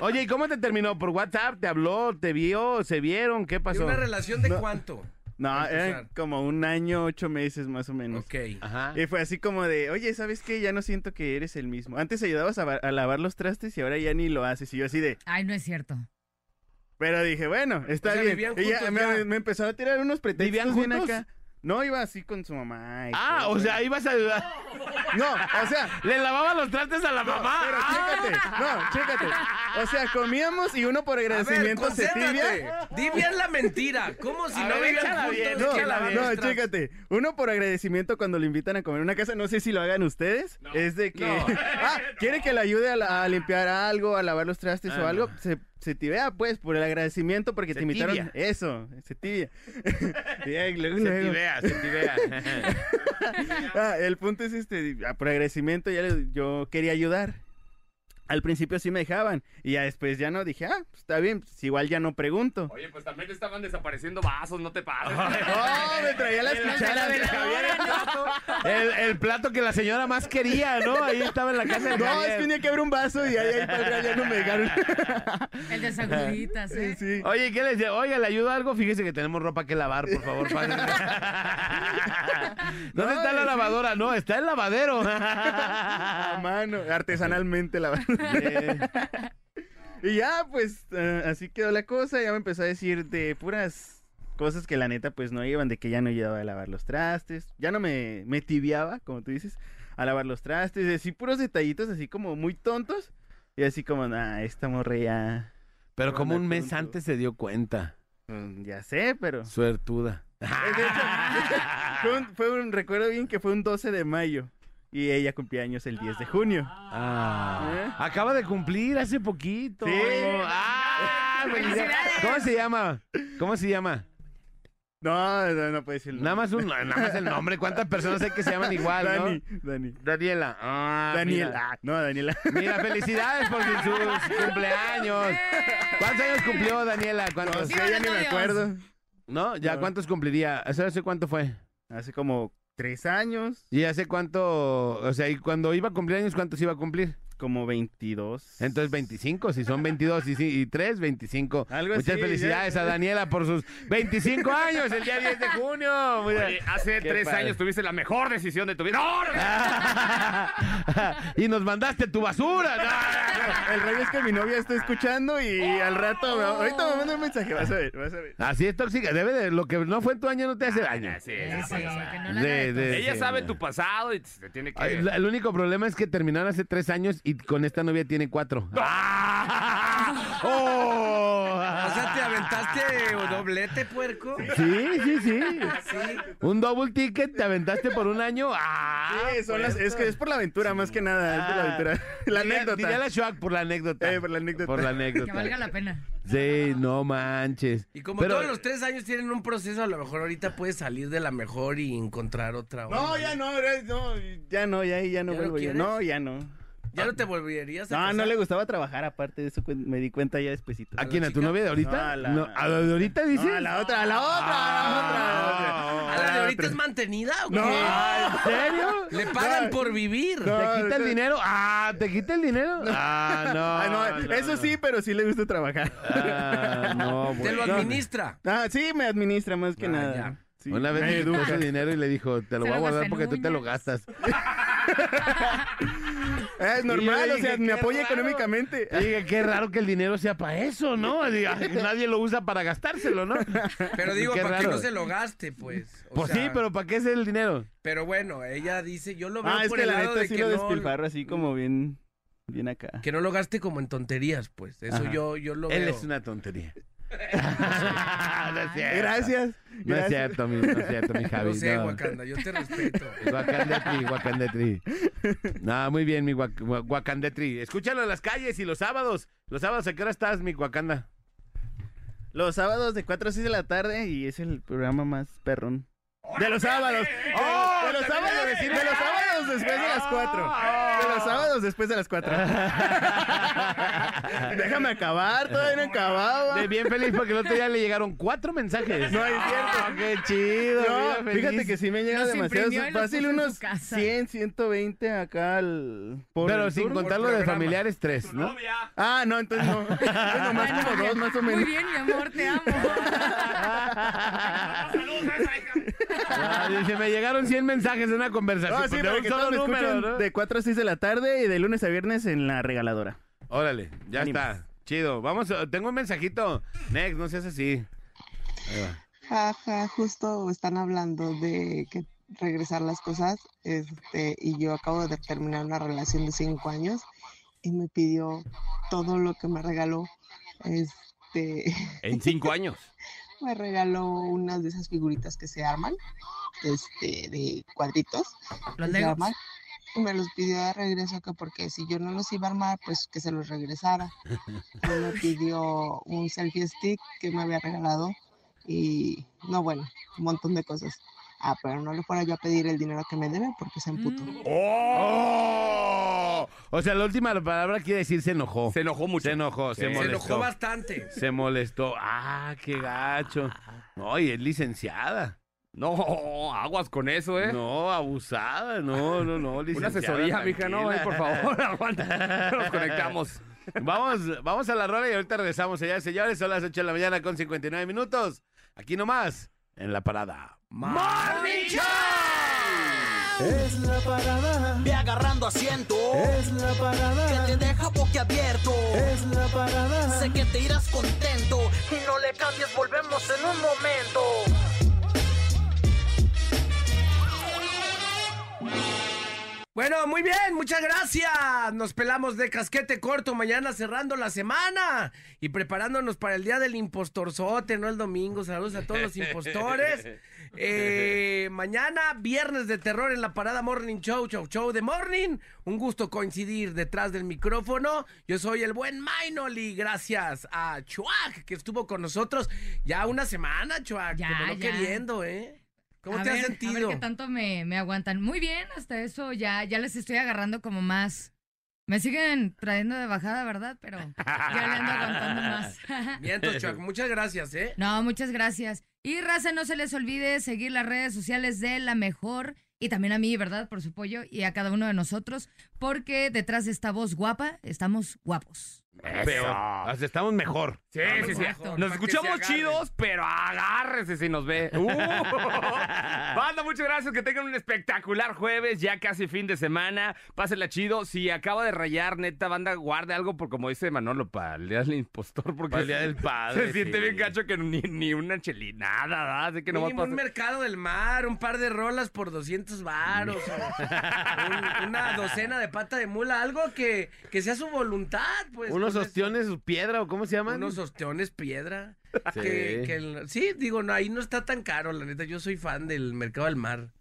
Oye, ¿y cómo te terminó? ¿Por WhatsApp? ¿Te habló? ¿Te vio? ¿Se vieron? ¿Qué ¿Y pasó? una relación de No. cuánto? No, eran como un año, ocho meses más o menos. Ok. Ajá. Y fue así como de, oye, ¿sabes qué? Ya no siento que eres el mismo. Antes ayudabas a, va- a lavar los trastes y ahora ya ni lo haces. Y yo así de, Ay, no es cierto. pero dije, bueno, está O sea, bien. Y ya me, me empezó a tirar unos pretextos ¿Vivían bien acá. No, iba así con su mamá. y Ah, todo. o sea, ibas a ayudar. No, o sea, Le lavaba los trastes a la No, mamá. pero Ah. chécate, no, chécate. O sea, comíamos y uno por A ver, agradecimiento se concéntrate. tibia. Di bien la mentira. ¿Cómo si A no ver, vivían échala juntos? bien, No, lavar no, chécate. Uno por agradecimiento cuando lo invitan a comer en una casa, no sé si lo hagan ustedes, es de que, No. ah, quiere que le ayude a, la- a limpiar algo, a lavar los trastes Ah, o algo, no. se, se tibia pues por el agradecimiento porque Se te invitaron. tibia. Eso, se tibia. Se tibea, se tibea. Ah, el punto es este, por agradecimiento ya le- yo quería ayudar. Al principio sí me dejaban y ya después ya no dije, ah, pues está bien, pues igual ya no pregunto. Oye, pues también te estaban desapareciendo vasos, no te pases. ¡Oh, me traía las Los de la cucharas! veladora, El, el plato que la señora más quería, ¿no? Ahí estaba en la casa de No, es Javier. que tenía que abrir un vaso y ahí, ahí para ya no me dejaron. El de sacuditas, ¿eh? Sí, sí. Oye, ¿qué les decía? Oiga, ¿le ayudo a algo? Fíjese que tenemos ropa que lavar, por favor. pásenme. ¿Dónde No, está la sí. lavadora? No, está el lavadero. A mano, artesanalmente la Y ya, pues, eh, así quedó la cosa. Ya me empezó a decir de puras cosas que la neta, pues, no iban. De que ya no ayudaba a lavar los trastes. Ya no me, me tibiaba, como tú dices, a lavar los trastes. Así puros detallitos, así como muy tontos. Y así como, nah, esta morra ya... Pero como un mes antes se dio cuenta. mm, Ya sé, pero... Suertuda. Un, fue un- recuerdo bien que fue un 12 de mayo. Y ella cumplía años el 10 de junio. Ah, ¿Eh? acaba de cumplir hace poquito. Sí. Ah, felicidades. ¿Cómo se llama? ¿Cómo se llama? No, no, no puede decirlo. Nada más un, nada más el nombre. ¿Cuántas personas hay que se llaman igual, Dani, no? Dani. Daniela. Ah, Daniel. Mira, Ah, no, Daniela. Mira, felicidades por su, su cumpleaños. ¿Cuántos años cumplió Daniela? No ¿Cuántos? sé, ya ni me acuerdo. ¿No? ¿Ya No. cuántos cumpliría? ¿Eso hace cuánto fue? Hace como tres años, ¿Y hace cuánto? O sea, ¿y cuando iba a cumplir años, cuántos iba a cumplir? Como 22. Entonces 25, si son 22 y, sí- y 3, 25. Algo Muchas así, felicidades ya. a Daniela por sus 25 años, el día 10 de junio. Oye, hace Qué tres padre. años tuviste la mejor decisión de tu vida. ¡No! y nos mandaste tu basura. No. El rollo es que mi novia está escuchando y al rato, me- ahorita me manda un mensaje, vas a ver, vas a ver. Así es tóxica. Debe de lo que no fue en tu año no te hace daño. Sí, Sí, sí, de- Ella sí, sabe tu pasado y se tiene Ay, que... la- El único problema es que terminaron hace tres años y con esta novia tiene cuatro. ¡Oh! O sea, ¿te aventaste doblete, puerco? Sí, sí, sí. Sí. Un double ticket te aventaste por un año. ¡Ah! Sí, son las, es que es por la aventura, más que nada, es por la aventura. La Diría- anécdota. Diría la Shuak por la anécdota. Eh, por la anécdota. Por la Que anécdota. valga la pena. Sí, no manches. Y como Pero- todos los tres años tienen un proceso, a lo mejor ahorita puedes salir de la mejor y encontrar otra. No, onda. ya no, ya no, ya no, ya, ya no ¿Ya no vuelvo? No, ya no. ¿Ya no te volverías a No, no le gustaba trabajar, aparte de eso cuen- me di cuenta ya despuesito. ¿A quién? ¿A tu novia de ahorita? No, a la- No, ¿A la de ahorita dices? No, a la otra, a la otra, a la otra, a la otra. ¿A la de ahorita otra. es mantenida o qué? No. ¿En serio? ¿Le pagan No. por vivir? No. ¿Te quita el dinero? Ah, ¿te quita el dinero? Ah, no. Ah, no, eso sí, pero sí le gusta trabajar. Ah, no, ¿Te lo bueno. administra? Ah, sí, me administra más que Ah, nada. ya. Sí, Una vez me educa. ese dinero y le dijo, te lo Se voy a guardar porque tú te lo gastas. Es normal, o sea, me apoya raro. económicamente. Dije, qué raro que el dinero sea para eso, ¿no? Diga, nadie lo usa para gastárselo, ¿no? Pero digo, para que no se lo gaste, pues. O Pues sea, sí, pero ¿para qué es el dinero? Pero bueno, ella dice, yo lo veo Ah, es por que el la lado neta de sí que lo no, despilfarro así como bien, bien acá. que no lo gaste como en tonterías, pues. Eso Ajá. yo, yo lo Él veo. es una tontería. no es cierto. Gracias. No es cierto, mi, no es cierto, mi Javi. Yo sé, no. Wakanda, yo te respeto. Wakandetri, Wakandetri. No, muy bien, mi Wak- Wa- Wakandetri. Escúchalo en las calles y los sábados. Los sábados, ¿a qué hora estás, mi Wakanda? Los sábados de 4 a 6 de la tarde y es el programa más perrón. De los sábados. ¡Oh! de los sábados, iba a decir- de los sábados después de las 4. De los sábados después de las 4. Déjame acabar, todavía no acababa. De bien feliz porque el otro día le llegaron cuatro mensajes. No, es cierto. Ah, ¡Qué chido! No, fíjate que sí me llega demasiado. Fácil unos casa. 100, 120 acá al. por Pero sin contar lo de familiares, tres, ¿no? Ah, no, entonces no. Bueno, como ya. dos, más o Muy menos. bien, mi amor, te amo. Ah, dice, me llegaron 100 mensajes de una conversación. No, sí, pues, de para un que solo todos me número, escuchen ¿no? de 4 a 6 de la tarde y de lunes a viernes en la regaladora. Órale, ya está. Chido. Vamos, a- tengo un mensajito. Next, no seas así. Ahí va. Jaja, justo están hablando de que regresar las cosas, este, y yo acabo de terminar una relación de cinco años y me pidió todo lo que me regaló. Este, En cinco años. me regaló unas de esas figuritas que se arman, este, de cuadritos. Los que se Legos. arman, y me los pidió de regreso que porque si yo no los iba a armar, pues que se los regresara. Y me pidió un selfie stick que me había regalado y no bueno, un montón de cosas. Ah, pero no le fuera yo a pedir el dinero que me debe porque se emputó. Mm. ¡Oh! O sea, la última palabra quiere decir se enojó. Se enojó mucho. Se enojó, se Sí. Se molestó. enojó bastante. Se molestó. Ah, qué gacho. No, y es licenciada. No, aguas con eso, ¿eh? No, abusada. No, no, no, Una asesoría, mija, no. Ay, por favor, aguanta. Nos conectamos. Vamos, vamos a la rola y ahorita regresamos, señores señores. Son las 8 de la mañana con 59 minutos. Aquí nomás, en la parada. Morning Show. Es la parada. Ve agarrando asiento. Es la parada. Que te deja boquiabierto. Es la parada. Sé que te irás contento. Y no le cambies, volvemos en un momento. Bueno, muy bien, muchas gracias. Nos pelamos de casquete corto mañana cerrando la semana y preparándonos para el día del impostorzote, no el domingo. Saludos a todos los impostores. Eh, mañana, viernes de terror en la parada Morning Show, Show Show de Morning. Un gusto coincidir detrás del micrófono. Yo soy el buen Mainoli. Gracias a Chuac que estuvo con nosotros ya una semana, Chuac. Ya, como no ya. queriendo, ¿eh? ¿Cómo A te has ver, A sentido? ver qué tanto me, me aguantan. Muy bien, hasta eso ya, ya les estoy agarrando como más. Me siguen trayendo de bajada, ¿verdad? Pero ya le ando aguantando más. Miento, Chuac. Muchas gracias, ¿eh? No, muchas gracias. Y raza, no se les olvide seguir las redes sociales de La Mejor y también a mí, ¿verdad? Por su apoyo y a cada uno de nosotros, porque detrás de esta voz guapa estamos guapos. Peor. Hasta estamos mejor. Sí, sí, sí. Nos escuchamos chidos, pero agárrese si nos ve. Uh. Banda, muchas gracias. Que tengan un espectacular jueves, ya casi fin de semana. Pásenla chido. Si acaba de rayar, neta, banda, guarde algo, por como dice Manolo, para el día del impostor. Porque Para el Día del Padre, Se siente sí. bien gacho que ni, ni una chelina, nada, nada. Así que no va a Mínimo un pasar. mercado del mar, un par de rolas por 200 varos, un- una docena de pata de mula, algo que, que sea su voluntad, pues. Unos ostiones, piedra, o cómo se llaman. Unos ostiones piedra. Sí. Que, que el- sí, digo, no, ahí no está tan caro, la neta. Yo soy fan del mercado del mar.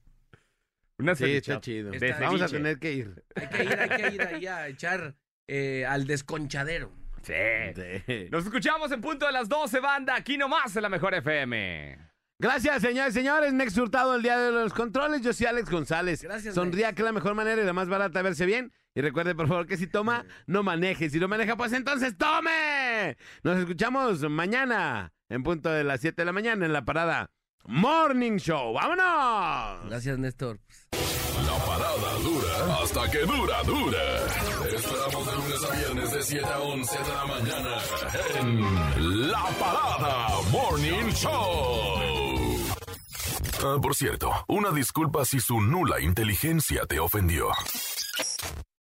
Una Sí, está chido. Está Vamos a tener que ir. Hay que ir, hay que ir ahí a echar eh, al desconchadero. Sí. Sí. Nos escuchamos en punto de las 12, banda. Aquí nomás en la mejor FM. Gracias, señores y señores. Next Hurtado, el día de los controles. Yo soy Alex González. Gracias, Sonría Nex. que es la mejor manera y la más barata de verse bien. Y recuerde, por favor, que si toma, no maneje. Si no maneja, pues entonces tome. Nos escuchamos mañana en punto de las 7 de la mañana en la parada Morning Show. ¡Vámonos! Gracias, Néstor. La parada dura hasta que dura, dura. Te esperamos de lunes a viernes de 7 a 11 de la mañana en La Parada Morning Show. Ah, por cierto, una disculpa si su nula inteligencia te ofendió.